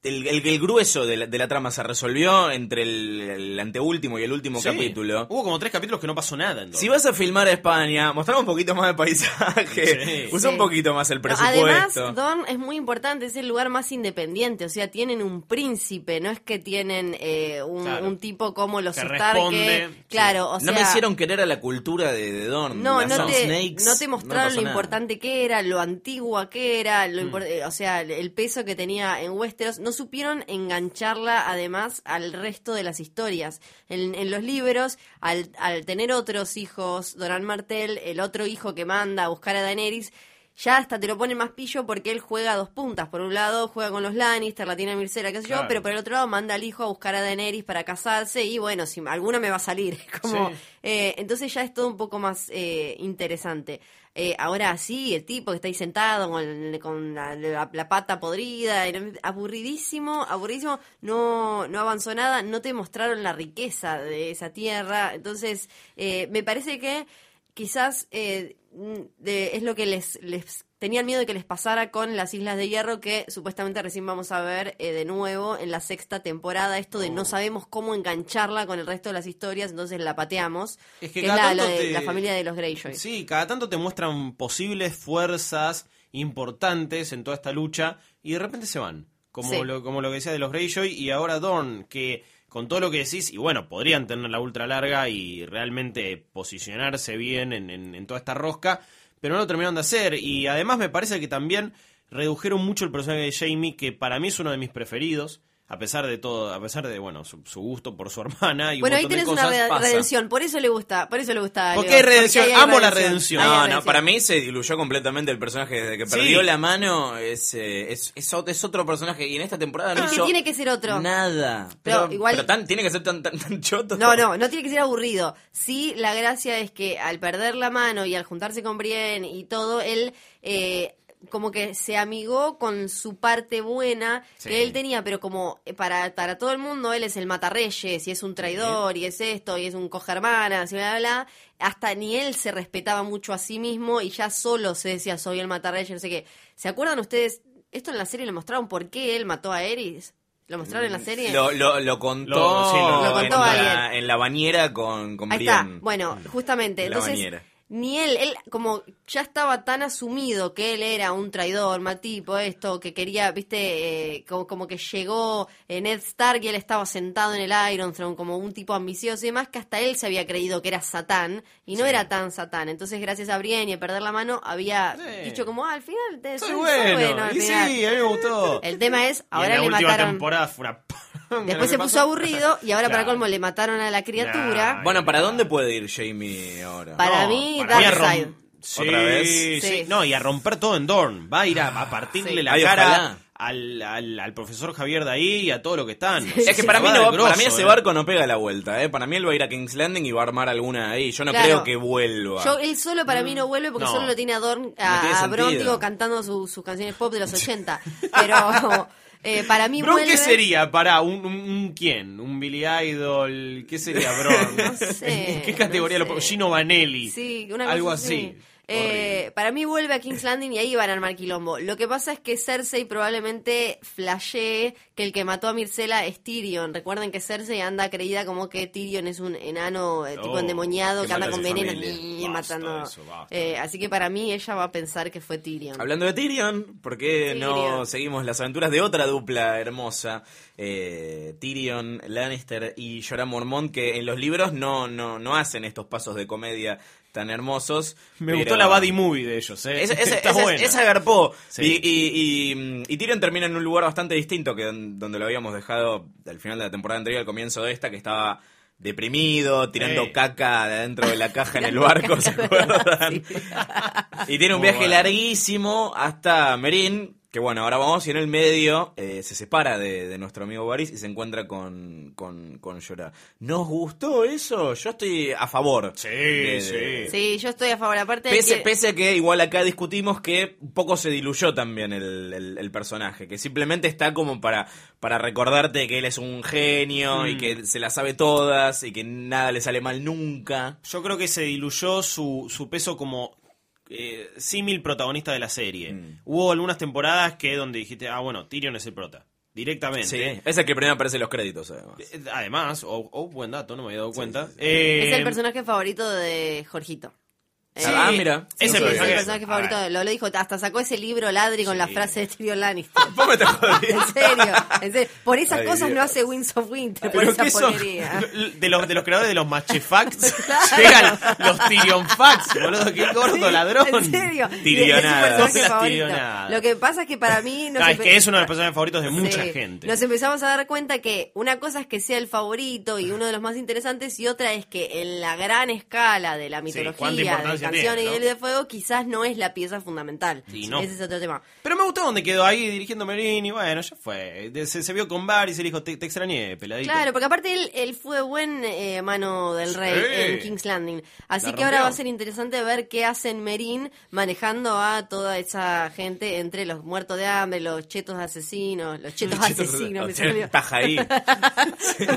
el, el- el grueso de la, de la trama se resolvió entre el, el anteúltimo y el último Sí. capítulo. Hubo como tres capítulos que no pasó nada. Si vas a filmar a España, mostrar un poquito más de paisaje, Sí. usa un poquito más el presupuesto. Además, Dorn es muy importante, es el lugar más independiente, o sea, tienen un príncipe, no es que tienen eh, un, Claro. un tipo como los Que Stark, responde, que- claro, o no me hicieron querer a la cultura de, de Dorn. No, no te, Snakes, no te mostraron lo nada. importante que era, lo antigua que era, lo Mm. eh, o sea, el- el peso que tenía en Westeros. No supieron engancharla además al resto de las historias. En, en los libros, al, al tener otros hijos, Doran Martell, el otro hijo que manda a buscar a Daenerys, ya hasta te lo ponen más pillo porque él juega a dos puntas. Por un lado juega con los Lannister, la tiene Mircera, qué sé yo, pero por el otro lado manda al hijo a buscar a Daenerys para casarse y bueno, si alguna me va a salir. Como, Sí. eh, entonces ya es todo un poco más eh, interesante. Eh, ahora sí, el tipo que está ahí sentado con, con la, la- la pata podrida, aburridísimo, aburridísimo, no, no avanzó nada, no te mostraron la riqueza de esa tierra, entonces me parece que quizás eh, de- es lo que les, les tenían miedo de que les pasara con las Islas de Hierro, que supuestamente recién vamos a ver eh, de nuevo en la sexta temporada, esto de Oh. no sabemos cómo engancharla con el resto de las historias, entonces la pateamos, Es que, que es cada la, de- te- la familia de los Greyjoy. Sí, cada tanto te muestran posibles fuerzas importantes en toda esta lucha y de repente se van. Como, Sí. lo, como lo que decía de los Greyjoy y ahora Dorn, que con todo lo que decís, y bueno, podrían tener la ultra larga y realmente posicionarse bien en, en- toda esta rosca, pero no lo terminaron de hacer. Y además me parece que también redujeron mucho el personaje de Jamie, que para mí es uno de mis preferidos. A pesar de todo, a pesar de, bueno, su, su gusto por su hermana y Bueno, un ahí de tenés una cosas, pasa. redención, por eso le gusta, por eso le gusta. Porque hay redención, hay amo la redención. No, no, para mí se diluyó completamente el personaje desde que Sí. perdió la mano. Es, eh, es, es, ot- es otro personaje y en esta temporada no Es que hizo tiene que ser otro. Nada. Pero Pero, igual- pero tan, tiene que ser tan, tan, tan choto. No, no, no tiene que ser aburrido. Sí, la gracia es que al perder la mano y al juntarse con Brienne y todo, él eh, como que se amigó con su parte buena Sí. que él tenía, pero como eh, para, para todo el mundo él es el matarreyes y es un traidor y es esto y es un coge hermanas y bla, bla, bla. hasta ni él se respetaba mucho a sí mismo y ya solo se decía soy el matarrey, no sé qué. ¿Se acuerdan ustedes? Esto en la serie le mostraron por qué él mató a Eris. ¿Lo mostraron en la serie? Lo, lo, lo contó, Lo- sí, lo- lo contó en, la, en la bañera con, con Ahí está. Brienne. Bueno, justamente. En la Entonces, bañera. Ni él, él como ya estaba tan asumido que él era un traidor, mal tipo, esto, que quería, viste, eh, como, como que llegó eh, Ned Stark y él estaba sentado en el Iron Throne como un tipo ambicioso y demás, que hasta él se había creído que era Satán y no era tan Satán. Entonces, gracias a Brienne y a perder la mano, había Sí. dicho como, ah, al final te Soy bueno. al y final". sí, a mí me gustó. El tema es, Y en ahora la le última mataron... temporada fue una... Después se puso aburrido y ahora para colmo le mataron a la criatura. Nah. Bueno, ¿para dónde puede ir Jamie ahora? Para No, mí, Darkseid. Sí, ¿Otra vez? Sí, Sí. No, y a romper todo en Dorn. Va a ir a, a partirle Sí. la Ay, cara al, al, al profesor Javier de ahí y a todo lo que están. Es que para mí, no para mí ese eh. barco no pega la vuelta, ¿eh? Para mí él va a ir a King's Landing y va a armar alguna ahí. Yo no Claro. creo que vuelva. Yo, él solo para mí no vuelve porque No. solo lo tiene a Dorn, No a, digo, cantando su- sus canciones pop de los 80. Pero eh, para mí ¿Bron vuelve... qué sería? Para un, un- un quién? ¿Un Billy Idol? ¿Qué sería Bron? No sé, ¿En qué categoría no lo pongo? Gino Vanelli. Sí, una Algo así. así. Eh, para mí vuelve a King's Landing y ahí van a armar quilombo. Lo que pasa es que Cersei probablemente flashee que el que mató a Myrcella es Tyrion. Recuerden que Cersei anda creída como que Tyrion es un enano eh, tipo Oh, endemoniado que que anda con veneno y matando. eso. Eh, así que para mí ella va a pensar que fue Tyrion. Hablando de Tyrion, ¿por qué no seguimos las aventuras de otra dupla hermosa? Eh, Tyrion Lannister y Jorah Mormont, que en los libros no, no, no hacen estos pasos de comedia tan hermosos. Me pero- gustó la buddy movie de ellos, ¿eh? Esa, esa, Está buena. esa agarpó. Sí. Y, y, y- y Tyrion termina en un lugar bastante distinto que don- donde lo habíamos dejado al final de la temporada anterior, al comienzo de esta, que estaba deprimido, tirando caca de dentro de la caja en el barco, ¿se acuerdan? Y tiene un Muy viaje bueno. larguísimo hasta Merín, que bueno, ahora vamos y en el medio eh, se separa de, de nuestro amigo Varys y se encuentra con, con, con Jorah. ¿Nos gustó eso? Yo estoy a favor. Sí, de- sí. de- Sí, yo estoy a favor. Aparte de Pese, que- pese a que igual acá discutimos que un poco se diluyó también el, el- el personaje, que simplemente está como para, para recordarte que él es un genio y Mm. que se las sabe todas y que nada le sale mal nunca. Yo creo que se diluyó su, su peso como eh, símil protagonista de la serie. Mm. Hubo algunas temporadas que donde dijiste, ah, bueno, Tyrion es el prota. Directamente. Sí, es el que primero aparece en los créditos además. Eh, Además, o o buen dato, no me había dado cuenta. es Eh, el personaje favorito de Jorgito. Eh, Sí, Ah, mira. es Sí, el sí, personaje, favorito. ver, Lo, lo dijo, hasta sacó ese libro ladri con la Sí. frase de Tyrion Lannister. Vos me estás jodiendo. En serio, en serio. Por esas Ay, cosas Dios. no hace Winds of Winter, por esa porquería. De los, de los creadores de los Machefacts llegan los Tyrion Facts, boludo, qué gordo Sí, ladrón. En serio. Tirionadas. Es tirionadas. Lo que pasa es que para mí. nos Ah, es que es uno de los personajes favoritos de mucha gente. Nos empezamos a dar cuenta que una cosa es que sea el favorito y uno de los más interesantes y otra es que en la gran escala de la mitología, canciones y ¿no? del de fuego, quizás no es la pieza fundamental. Sí, no. Ese es otro tema. Pero me gustó donde quedó ahí dirigiendo Merini, y bueno, ya fue. Se, se vio con Bar y se le dijo, te, te extrañé, peladito. Claro, porque aparte él, él fue buen eh, mano del rey Sí. en King's Landing. Así La que ahora va a ser interesante ver qué hacen Merín manejando a toda esa gente entre los muertos de hambre, los chetos asesinos, los chetos asesinos, me salió. Paja ahí.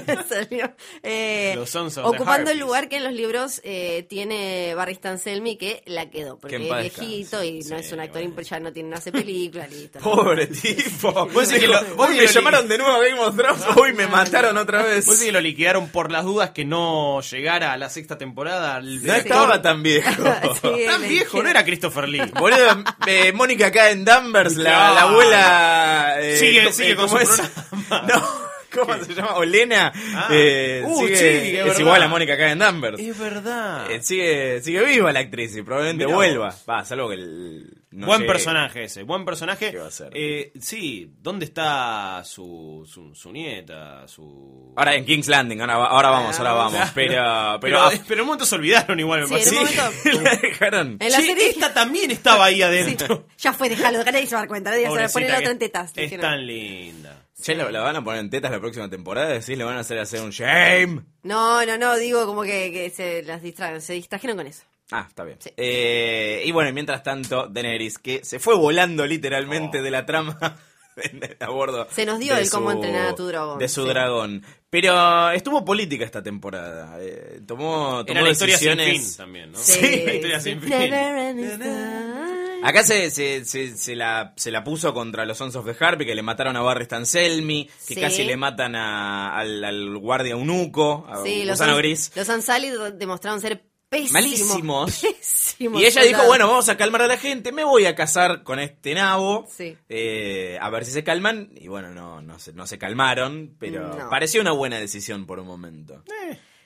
Me salió. Eh, Los ocupando el lugar que en los libros eh, tiene Barry Stan Selmy, que la quedó, porque es viejito y no es un actor, bueno. ya no tiene, no hace películas, listo. Pobre tipo. Vos decís que lo- vos Hoy me llamaron de nuevo a Game of Thrones. Hoy me mataron otra vez. Vos que lo liquidaron por las dudas que no llegara a la sexta temporada. El No estaba tan viejo. Sí, tan viejo, no era Christopher Lee. Boludo, eh, Mónica acá en Danvers, la, abuela. eh, Sigue- ¿cómo- sigue eh, con ¿cómo su es? programa. No, ¿cómo se llama? Olena. Ah. eh, Uh, sigue- sí, es igual a Mónica acá en Danvers. Es verdad. Eh, sigue, sigue viva la actriz y probablemente Mirá vuelva. vos. Va, salvo que el. no buen llegue. personaje ese, buen personaje. ¿Qué va a ser? Eh, sí, ¿dónde está su, su, su nieta? Su... Ahora en King's Landing, ahora, va- ahora vamos, ahora vamos. Claro. Pero. pero, Pero. pero, en un momento se olvidaron igual, me Sí, en parece. un momento- la dejaron. En la Sí, serie- esta también estaba ahí Sí, adentro. ya fue, déjalo, nadie se va a dar cuenta, nadie se va a poner otra en tetas. Es tan linda. Che, ¿la, la van a poner en tetas la próxima temporada? ¿Decís? ¿Le van a hacer hacer un shame? No, no, no, digo como que, que se las distraen, se distrajeron con eso. Ah, está bien. Sí. Eh, y bueno, mientras tanto, Daenerys, que se fue volando literalmente Oh. de la trama a bordo. Se nos dio el cómo su- entrenar a tu dragón, De su sí. dragón. Pero estuvo política esta temporada. eh, tomó, tomó Era la historia sin decisiones. fin también, ¿no? Sí. La historia sin fin. Acá se, se, se, se la, se la puso contra los Sons of the Harpy, que le mataron a Barry Stanselmi, que Sí. casi le matan a- al, al guardia eunuco, a Sí, los, Gusano Gris. los Ansali demostraron ser pésimos. Malísimos. pésimos Y ella dijo, bueno, vamos a calmar a la gente, me voy a casar con este nabo, Sí. eh, a ver si se calman. Y bueno, no, no, se, no se calmaron, pero No. pareció una buena decisión por un momento.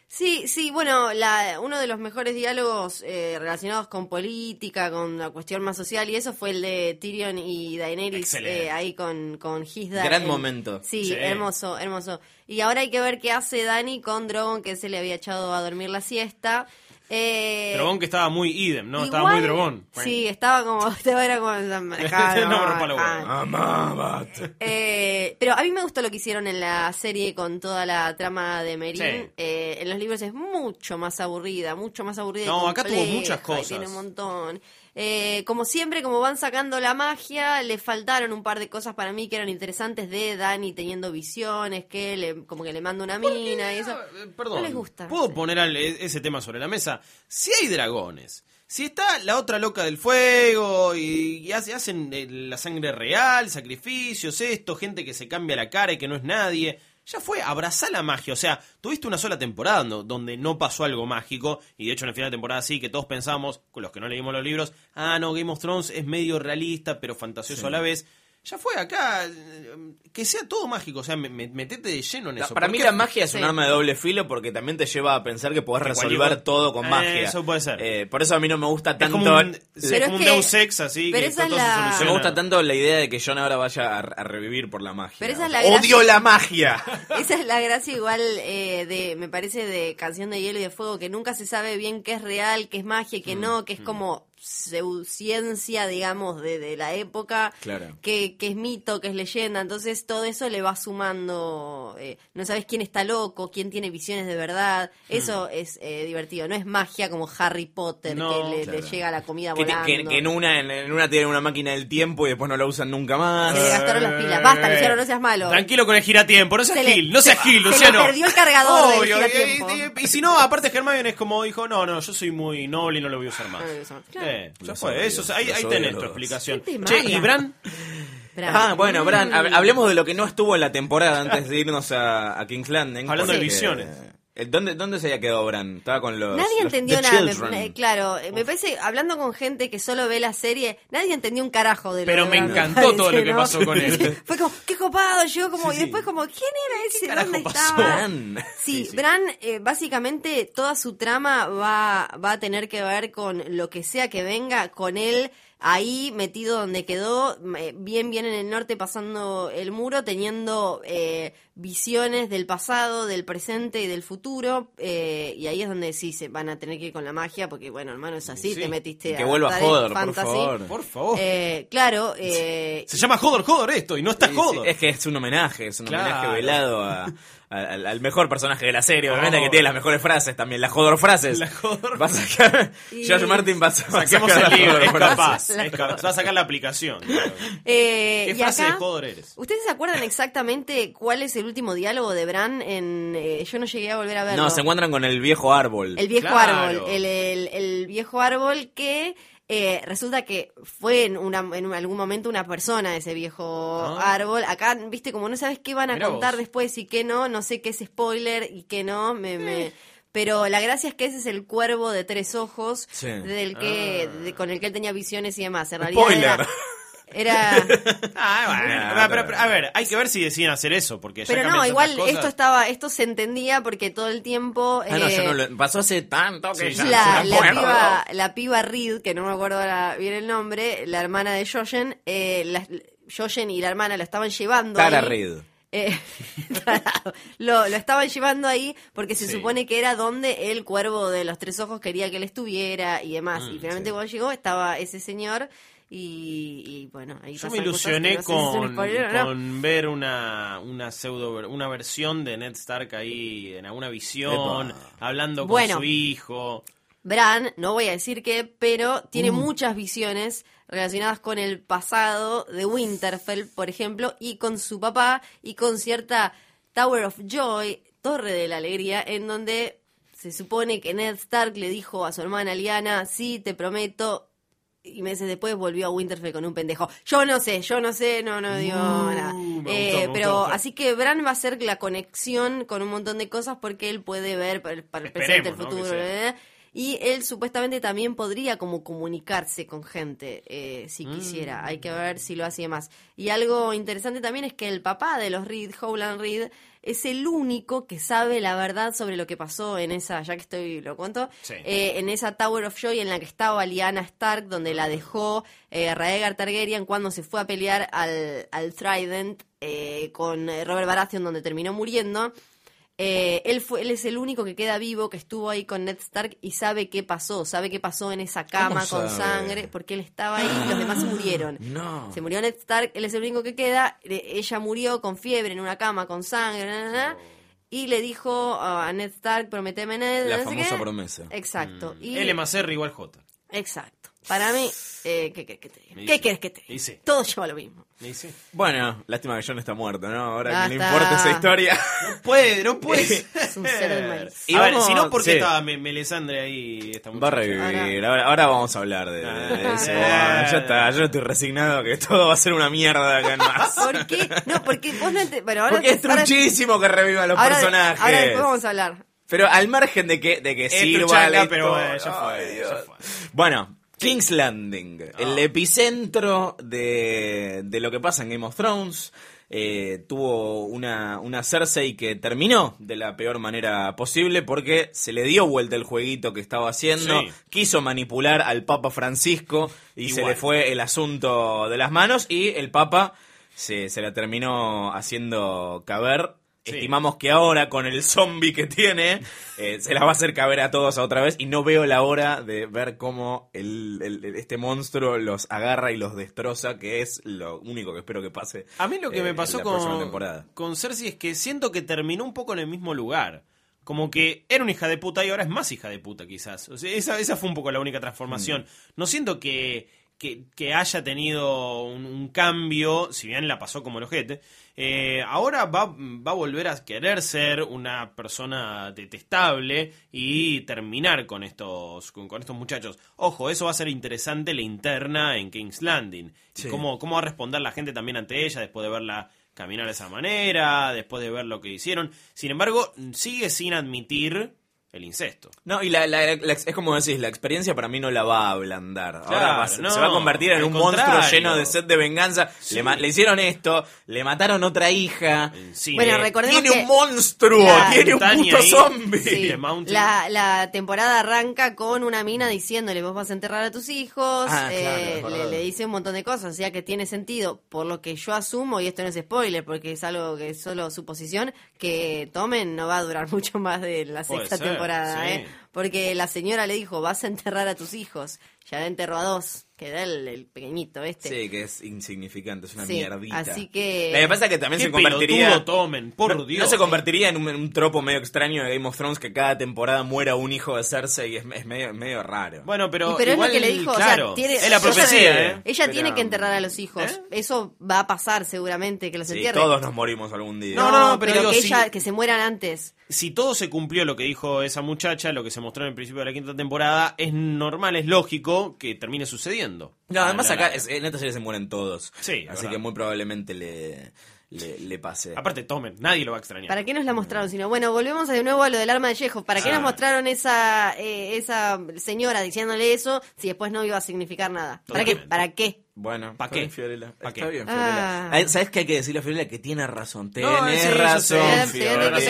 Sí, sí, bueno, la, uno de los mejores diálogos eh, relacionados con política, con la cuestión más social, y eso fue el de Tyrion y Daenerys eh, ahí con, con Hizdahr. Gran en- momento. Sí, Sí. hermoso, hermoso. Y ahora hay que ver qué hace Dani con Drogon, que se le había echado a dormir la siesta. Eh, Dragón que estaba muy idem, ¿no? Estaba muy igual- dragón. Sí, estaba como, estaba era como No. Amabate. eh, pero a mí me gustó lo que hicieron en la serie con toda la trama de Merin. Sí. Eh, en los libros es mucho más aburrida, mucho más aburrida. y No, acá tuvo muchas y cosas. Tiene un montón. Eh, como siempre, como van sacando la magia, le faltaron un par de cosas para mí que eran interesantes de Dani teniendo visiones, que le, como que le manda una mina y eso. Eh, Perdón, No les gusta. ¿puedo poner al- e- ese tema sobre la mesa? Si hay dragones, si está la otra loca del fuego y, y hace- hacen eh, la sangre real, sacrificios, esto, gente que se cambia la cara y que no es nadie, ya fue, abrazá la magia. O sea, tuviste una sola temporada donde no pasó algo mágico y de hecho en el final de temporada sí, que todos pensamos, con los que no leímos los libros, ah, no, Game of Thrones es medio realista pero fantasioso a la vez. Ya fue acá, eh, que sea todo mágico, o sea, me- me- metete de lleno en eso. para ¿Por mí qué? la magia es un arma de doble filo porque también te lleva a pensar que podés resolver cualquier- todo con Eh, magia. eso puede ser. Eh, por eso a mí no me gusta Es tanto... como un, es Pero como es un que- Deus Ex así, pero que esa es todo se la- No soluciona. me gusta tanto la idea de que Jon ahora vaya a, a revivir por la magia. Pero esa es la ¡Odio gracia. la magia! Esa es la gracia igual eh, de, me parece, de Canción de Hielo y de Fuego, que nunca se sabe bien qué es real, qué es magia y Mm, qué no, que es como pseudociencia, digamos, de, de la época, Claro. que, que es mito, que es leyenda, entonces todo eso le va sumando, eh, no sabes quién está loco, quién tiene visiones de verdad, eso es eh, divertido, no es magia como Harry Potter, No, que le, claro. le llega la comida Que, volando. que- que en una en, en una tienen una máquina del tiempo y después no la usan nunca más. Se le gastaron las pilas. Basta, Luciano, no seas malo. Tranquilo con el giratiempo, no seas Se le- Gil, no seas Gil, se le Luciano. perdió el cargador del y- giratiempo. y, y- y si no, aparte Hermione es como dijo, no, no, yo soy muy noble y no lo voy a usar más. No lo voy a usar. Claro. Eh, ya Los fue, eso, ahí, ahí tenés tu explicación. Che. ¿y Bran? Bran. Ah, bueno, Bran, hab- hablemos de lo que no estuvo en la temporada antes de irnos a, a King's Landing. Hablando de porque, visiones. eh, ¿Dónde, ¿Dónde se había quedado Bran? Estaba con los. Nadie los- entendió nada. me- me- claro, eh, me parece, hablando con gente que solo ve la serie, nadie entendió un carajo de lo Pero de me Bran, encantó parece, todo lo que ¿no? pasó con él. Fue como, qué copado, yo como, Sí, y después como, ¿quién era ese? ¿Dónde pasó? estaba? Bran. Sí, Sí, sí. Bran, eh, básicamente toda su trama va, va a tener que ver con lo que sea que venga, con él ahí metido donde quedó, eh, bien, bien en el norte, pasando el muro, teniendo eh, visiones del pasado, del presente y del futuro, eh, y ahí es donde sí se van a tener que ir con la magia, porque bueno, hermano, es así, Sí. te metiste Que a vuelva Adaptar Hodor, por favor. Por favor. Eh, claro, eh, Se llama Hodor Hodor esto y no está Sí, sí, Hodor. es que es un homenaje, es un Claro. homenaje velado a- al, al mejor personaje de la serie, obviamente Oh. que tiene las mejores frases también, las Hodor frases. La Hodor- Va a sacar, Y- George Martin va a va a Saquemos sacar el libro, es capaz, La- es capaz. Va a sacar la aplicación. eh, ¿Qué y frase acá- de Hodor eres? ¿Ustedes se acuerdan exactamente cuál es el último diálogo de Bran? En, eh, yo no llegué a volver a verlo. No, se encuentran con el viejo árbol. El viejo Claro. árbol, el, el- el viejo árbol que eh, resulta que fue en, una, en un- algún momento una persona ese viejo Ah. árbol. Acá, viste, como no sabes qué van a Mirá contar vos. después y qué no, no sé qué es spoiler y qué no, me... me- Pero la gracia es que ese es el cuervo de tres ojos Sí. del que, Ah. de- con el que él tenía visiones y demás. En realidad Spoiler. era... era Ah, bueno. Nah, pero- pero, a ver, hay que ver si deciden hacer eso, porque ya pero no, igual cosas. esto estaba, esto se entendía porque todo el tiempo... Ah, no, eh, yo no lo- pasó hace tanto que Sí, ya la, la piba, la piba Reed, que no me acuerdo ahora bien el nombre, la hermana de Jojen, eh, la- Jojen y la hermana lo estaban llevando. Tara ahí. Reid. Eh, lo, lo estaban llevando ahí porque se Sí. supone que era donde el cuervo de los tres ojos quería que él estuviera y demás. Mm, y finalmente sí. cuando llegó estaba ese señor y, y bueno, ahí Yo me ilusioné no sé si son con, no. ver una, una pseudo una versión de Ned Stark ahí en alguna visión, Epa. hablando con Bueno. su hijo. Bran, no voy a decir qué, pero tiene Uh. muchas visiones relacionadas con el pasado de Winterfell, por ejemplo, y con su papá y con cierta Tower of Joy, Torre de la Alegría, en donde se supone que Ned Stark le dijo a su hermana Lyanna, sí, te prometo, y meses después volvió a Winterfell con un pendejo. Yo no sé, yo no sé, no, no digo Uh, nada. gustó, Eh, pero gustó. así que Bran va a ser la conexión con un montón de cosas porque él puede ver para el, para el presente, el futuro. Y él supuestamente también podría como comunicarse con gente eh, si Mm. quisiera. Hay que ver si lo hace y demás. Y algo interesante también es que el papá de los Reed, Howland Reed, es el único que sabe la verdad sobre lo que pasó en esa, ya que estoy, lo cuento, Sí. eh, en esa Tower of Joy en la que estaba Lyanna Stark, donde la dejó eh, Raegar Targaryen cuando se fue a pelear al, al Trident eh, con eh, Robert Baratheon, donde terminó muriendo. Eh, él, fue, él es el único que queda vivo, que estuvo ahí con Ned Stark y sabe qué pasó, sabe qué pasó en esa cama ¿Cómo con sabe? sangre, porque él estaba ahí y los demás se murieron. No. Se murió Ned Stark, él es el único que queda, eh, ella murió con fiebre en una cama con sangre, na, na, na, y le dijo a Ned Stark, prometeme Ned, La no famosa qué. promesa. Exacto. Y, L más R igual J. Exacto. Para mí, eh, ¿qué querés que te diga? ¿Qué querés que te Y diga? sí. Todo lleva lo mismo. Bueno, lástima que John está muerto, ¿no? Ahora que le Basta. importa esa historia. No puede, no puede. Es un ser maíz. Y a ver, Vamos- si no, ¿por qué sí. estaba Me- Melisandre ahí? Esta Va a muchacha? revivir. Ahora, ahora vamos a hablar de, de Ah. eso. Ah. Ya está, yo estoy resignado que todo va a ser una mierda acá en más. ¿Por qué? No, porque vos no ente- Bueno, ahora Porque es ahora- truchísimo que revivan los ahora- personajes. Ahora después vamos a hablar. Pero al margen de que, de que Es sirva truchanga, la pero historia- bueno, ya fue, Ay, ya Dios. fue. Bueno, King's Landing, Ah. el epicentro de, de lo que pasa en Game of Thrones. eh, tuvo una, una Cersei que terminó de la peor manera posible porque se le dio vuelta el jueguito que estaba haciendo, Sí. quiso manipular al Papa Francisco y se le fue el asunto de las manos y el Papa se, se la terminó haciendo caber. Sí. Estimamos que ahora, con el zombie que tiene, eh, se la va a hacer caber a todos otra vez. Y no veo la hora de ver cómo el, este monstruo los agarra y los destroza, que es lo único que espero que pase. A mí lo que eh, me pasó con, con Cersei es que siento que terminó un poco en el mismo lugar. Como que era una hija de puta y ahora es más hija de puta, quizás. O sea, esa, esa fue un poco la única transformación. Mm. No siento que, que, que haya tenido un, un cambio, si bien la pasó como el ojete. eh, ahora va, va a volver a querer ser una persona detestable y terminar con estos, con, con estos muchachos. Ojo, eso va a ser interesante la interna en King's Landing. Y cómo, cómo va a responder la gente también ante ella después de verla caminar de esa manera, después de ver lo que hicieron. Sin embargo, sigue sin admitir el incesto. No, y la, la- la- es como decís, la experiencia para mí no la va a ablandar. Ahora va no, se va a convertir en un monstruo lleno de sed de venganza. Sí. Le, ma- le hicieron esto, le mataron otra hija. Sí, Bueno, eh, recordemos Tiene que un monstruo, la- tiene un puto ahí. zombie. Sí, la, la temporada arranca con una mina diciéndole vos vas a enterrar a tus hijos, Ah, eh, claro, le, le dice un montón de cosas, o sea que tiene sentido, por lo que yo asumo, y esto no es spoiler porque es algo que es solo suposición, que Tomen no va a durar mucho más de la sexta ser, temporada, sí. ¿eh? porque la señora le dijo vas a enterrar a tus hijos, ya le enterró a dos, que era el, el pequeñito este. Sí, que es insignificante, es una Sí, mierdita. así que- Lo que pasa es que también Qué se convertiría. pelotudo tomen, por no, Dios. no se convertiría en un, en un tropo medio extraño de Game of Thrones que cada temporada muera un hijo de Cersei y es, es medio, medio raro. Bueno, pero, Y pero igual, es lo que le dijo, o sea, claro, tiene- es la ella- profecía, ¿eh? Ella Pero- tiene que enterrar a los hijos, ¿Eh? eso va a pasar seguramente, que los Sí, entierre. todos nos morimos algún día. No, no, no, pero digo, que, si- ella, que se mueran antes. Si todo se cumplió lo que dijo esa muchacha, lo que se mostró en el principio de la quinta temporada, es normal, es lógico que termine sucediendo. No, además Ah, acá la- es- en esta serie se mueren todos. Sí, es Así verdad. que muy probablemente le, le, le pase. Aparte, tomen, nadie lo va a extrañar. ¿Para qué nos la mostraron? Sino, bueno, volvemos de nuevo a lo del arma de Chekhov. ¿Para qué Ah. nos mostraron esa eh, esa señora diciéndole eso si después no iba a significar nada? ¿Para qué? ¿Para qué? Bueno, ¿Pa está qué? Fiorella. ¿Pa Está qué? bien, Ah. Fiorella. Ay, ¿Sabes qué hay que decirle a Fiorella? Que tiene razón. Tenés No, sí, yo razón, sí, Fiorella. sí.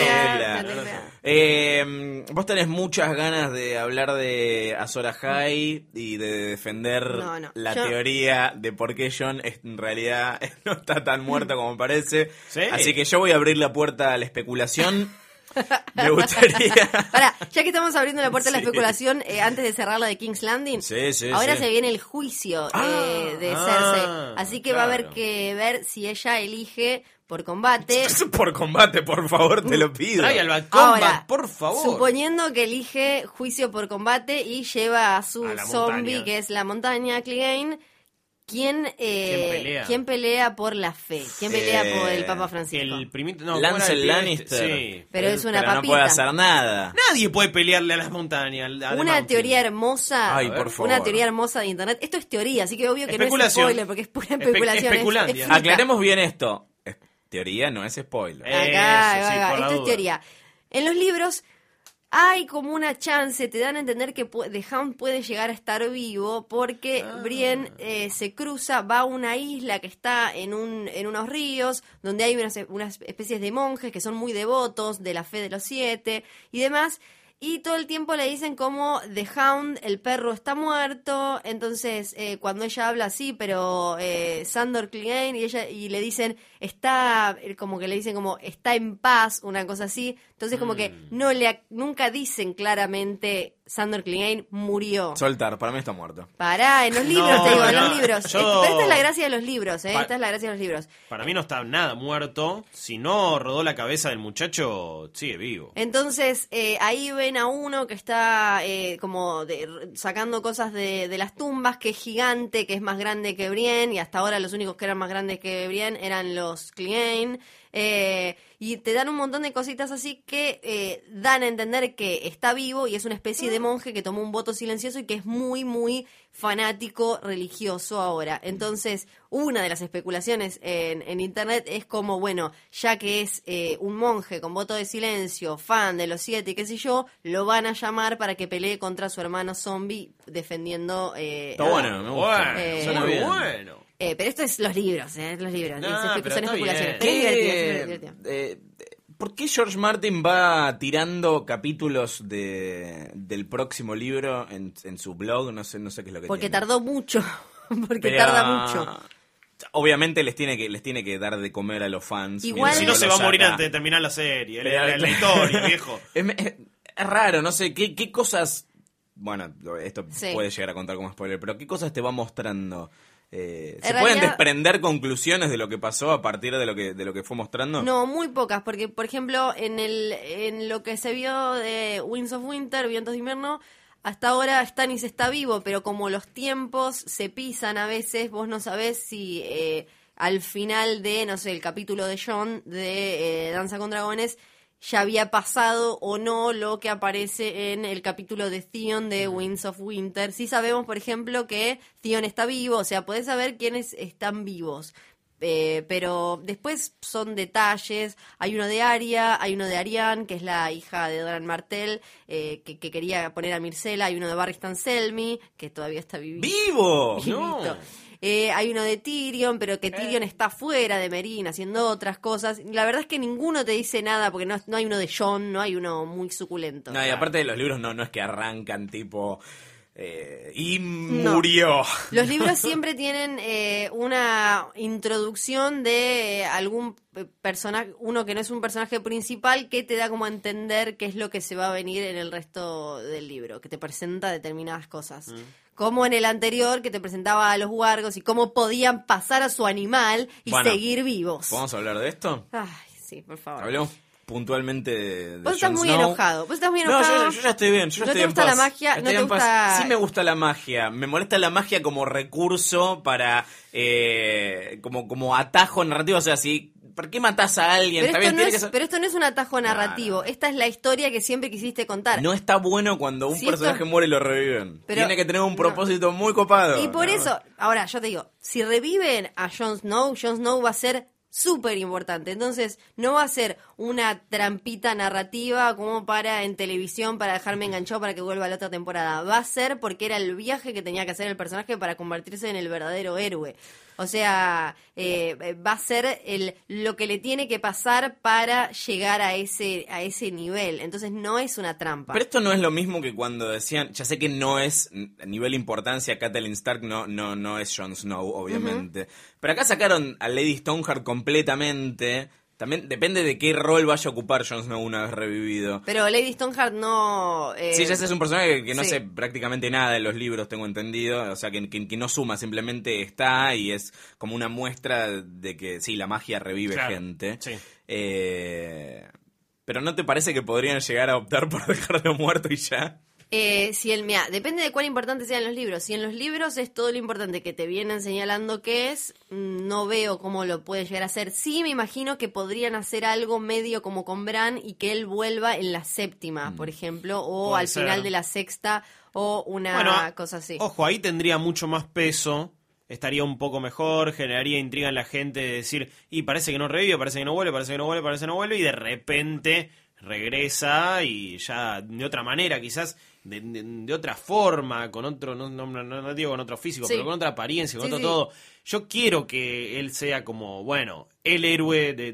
Eh, vos tenés muchas ganas de hablar de Azor Ahai y de defender No, no. la Yo- teoría de por qué John en realidad no está tan muerto como parece. Sí. Así que yo voy a abrir la puerta a la especulación. Me gustaría... Ahora, ya que estamos abriendo la puerta a la especulación, eh, antes de cerrar la de King's Landing, Sí, sí, ahora sí. se viene el juicio eh, de Ah, Cersei. Así que va a haber que ver si ella elige por combate. por combate, por favor, te lo pido. Al Bad Combat, Ahora, por favor. Suponiendo que elige juicio por combate y lleva a su A zombie, montaña. que es la montaña, Clegane, ¿Quién, eh, ¿Quién pelea? quién pelea por la fe? ¿Quién pelea Eh, por el Papa Francisco? El primito, no, Lancel ¿cómo era el este? Lannister. Sí. Pero es una Pero no papita. puede hacer nada. Nadie puede pelearle a las montañas. Una Mountain. teoría hermosa, Ay, por favor. una teoría hermosa de internet. Esto es teoría, así que obvio que no es spoiler porque es pura Espe- especulación. es- especulandia. es fruta. Aclaremos bien esto. Es teoría, no es spoiler. Acá, Eso, sí, va, va, por la esto es duda. teoría. En los libros hay como una chance, te dan a entender que The Hound puede llegar a estar vivo porque Ah. Brienne eh, se cruza, va a una isla que está en, un, en unos ríos, donde hay unas, unas especies de monjes que son muy devotos de la fe de los siete y demás. Y todo el tiempo le dicen como The Hound, el perro está muerto. Entonces, eh, cuando ella habla así, pero eh, Sandor Clegane y ella y le dicen está eh, como que le dicen como está en paz, una cosa así. Entonces, como que Mm. no le nunca dicen claramente Sandor Clegane murió. Soltar, para mí está muerto. Pará, en los libros, No, te digo, en los libros. yo- esta es la gracia de los libros, ¿eh? Pa- Esta es la gracia de los libros. Para mí no está nada muerto. Si no rodó la cabeza del muchacho, sigue vivo. Entonces, eh, ahí ven a uno que está eh, como de- sacando cosas de, de las tumbas, que es gigante, que es más grande que Brienne, y hasta ahora los únicos que eran más grandes que Brienne eran los Clegane. eh, y te dan un montón de cositas así que eh, dan a entender que está vivo y es una especie de monje que tomó un voto silencioso y que es muy, muy fanático religioso ahora. Entonces, una de las especulaciones en, en internet es como, bueno, ya que es eh, un monje con voto de silencio, fan de los siete y qué sé yo, lo van a llamar para que pelee contra su hermano zombie defendiendo... eh, Está bueno, me gusta. Bueno, Eh, Suena muy bien. bueno. Eh, pero esto es los libros, ¿eh? Los libros. No, pero son está especulaciones. bien. Pero es ¿Qué, divertido, es divertido. eh, ¿Por qué George Martin va tirando capítulos de, del próximo libro en, en su blog? No sé, no sé qué es lo que Porque tiene. tardó mucho. Porque Pero, tarda mucho. Obviamente les tiene que les tiene que dar de comer a los fans. Igual- Si no, se va a morir antes de terminar la serie. La, la historia, viejo. Es, es- es raro, no sé, ¿qué, qué cosas... Bueno, esto Sí. puede llegar a contar como spoiler, pero ¿qué cosas te va mostrando? Eh, ¿Se En pueden desprender conclusiones de lo que pasó a partir de lo que, de lo que fue mostrando? No, muy pocas, porque por ejemplo, en el en lo que se vio de Winds of Winter, Vientos de Invierno, hasta ahora Stannis está vivo, pero como los tiempos se pisan a veces, vos no sabés si eh, al final de, no sé, el capítulo de John de eh, Danza con Dragones ya había pasado o no lo que aparece en el capítulo de Theon de Winds of Winter. Sí sabemos, por ejemplo, que Theon está vivo, o sea, podés saber quiénes están vivos. Eh, pero después son detalles. Hay uno de Aria, hay uno de Ariane, que es la hija de Doran Martell, eh, que, que quería poner a Mircela. Hay uno de Barristan Selmy, que todavía está vivi- ¡Vivo! vivito. Eh, hay uno de Tyrion, pero que Tyrion está fuera de Merín haciendo otras cosas. La verdad es que ninguno te dice nada, porque no, no hay uno de John, no hay uno muy suculento. No, y aparte de los libros no, no es que arrancan tipo... eh, y No. murió. Los libros siempre tienen eh, una introducción de eh, algún personaje, uno que no es un personaje principal, que te da como a entender qué es lo que se va a venir en el resto del libro, que te presenta determinadas cosas. Como en el anterior, que te presentaba a los huargos y cómo podían pasar a su animal y Bueno, seguir vivos. ¿Podemos hablar de esto? Ay, sí, por favor. Hablemos puntualmente de, de Vos estás muy Snow. enojado. Vos estás muy No, enojado. yo, yo ya estoy bien. Yo ¿No estoy te en gusta la paz. magia? Estoy ¿No te en gusta- Sí me gusta la magia. Me molesta la magia como recurso para... eh, como, como atajo narrativo. O sea, si... ¿Por qué matás a alguien? Pero esto, no es, que ser- pero esto no es un atajo narrativo. Esta es la historia que siempre quisiste contar. No está bueno cuando un Si esto- personaje muere y lo reviven. Pero- Tiene que tener un no. propósito muy copado. Y por No. eso, ahora yo te digo, si reviven a Jon Snow, Jon Snow va a ser súper importante. Entonces, no va a ser una trampita narrativa como para en televisión, para dejarme enganchado para que vuelva a la otra temporada. Va a ser porque era el viaje que tenía que hacer el personaje para convertirse en el verdadero héroe. O sea, eh, va a ser el, lo que le tiene que pasar para llegar a ese, a ese nivel. Entonces, no es una trampa. Pero esto no es lo mismo que cuando decían, ya sé que no es a nivel importancia, Catelyn Stark no, no, no es Jon Snow, obviamente. Pero acá sacaron a Lady Stoneheart completamente. También depende de qué rol vaya a ocupar Jon Snow una vez revivido. Pero Lady Stoneheart no... eh, Sí, ya es un personaje que no sí. sé prácticamente nada de los libros, tengo entendido. O sea, que, que- que no suma, simplemente está y es como una muestra de que sí, la magia revive Claro, gente. sí. Eh, pero ¿no te parece que podrían llegar a optar por dejarlo muerto y ya? Eh, si el, mira, depende de cuán importante sean los libros. Si en los libros es todo lo importante que te vienen señalando que es, mm, no veo cómo lo puede llegar a hacer. Sí, me imagino que podrían hacer algo medio como con Bran y que él vuelva en la séptima, por ejemplo, o Puede al final de la sexta, o una Bueno, cosa así. Ojo, ahí tendría mucho más peso. Estaría un poco mejor, generaría intriga en la gente de decir, y parece que no revive, parece que no vuelve, parece que no vuelve, parece que no vuelve, y de repente regresa y ya de otra manera, quizás de, de- de otra forma, con otro, no, no, no- no digo con otro físico, Sí. pero con otra apariencia, con Sí, otro sí. todo. Yo quiero que él sea como, bueno, el héroe de-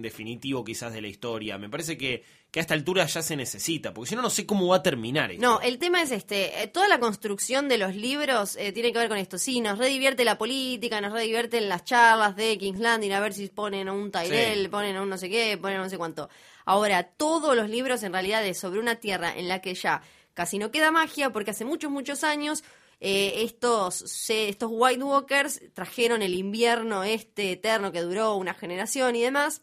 definitivo quizás de la historia. Me parece que, que a esta altura ya se necesita, porque si no, no sé cómo va a terminar esto. No, el tema es este, eh, toda la construcción de los libros eh, tiene que ver con esto. Sí, nos redivierte la política, nos redivierten las charlas de King's Landing, a ver si ponen a un Tyrell, Sí. ponen a un no sé qué, ponen a no sé cuánto. Ahora, todos los libros en realidad es sobre una tierra en la que ya casi no queda magia, porque hace muchos, muchos años eh, estos, se- estos White Walkers trajeron el invierno este eterno que duró una generación y demás.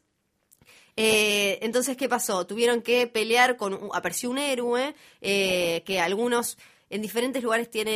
Eh, entonces, ¿qué pasó? Tuvieron que pelear con, apareció un héroe eh, que algunos en diferentes lugares tiene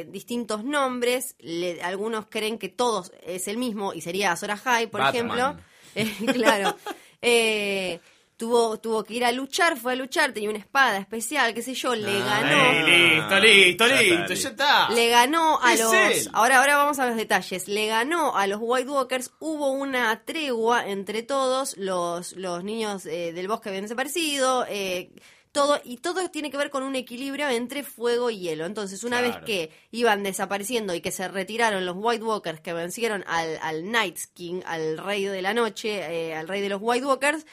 eh, distintos nombres, le- algunos creen que todos es el mismo y sería Azor Ahai, por Batman. ejemplo. Eh, claro. Eh, tuvo, tuvo que ir a luchar, fue a luchar, tenía una espada especial, qué sé yo, le Ah, ganó. Listo, listo, Ya está, listo, listo. ya está. Le ganó a Es los. él. Ahora, ahora vamos a los detalles. Le ganó a los White Walkers. Hubo una tregua entre todos. Los, los niños eh, del bosque habían desaparecido. eh, todo, y todo tiene que ver con un equilibrio entre fuego y hielo. Entonces, una Claro. vez que iban desapareciendo y que se retiraron los White Walkers que vencieron al, al Night King, al rey de la noche, eh, al rey de los White Walkers,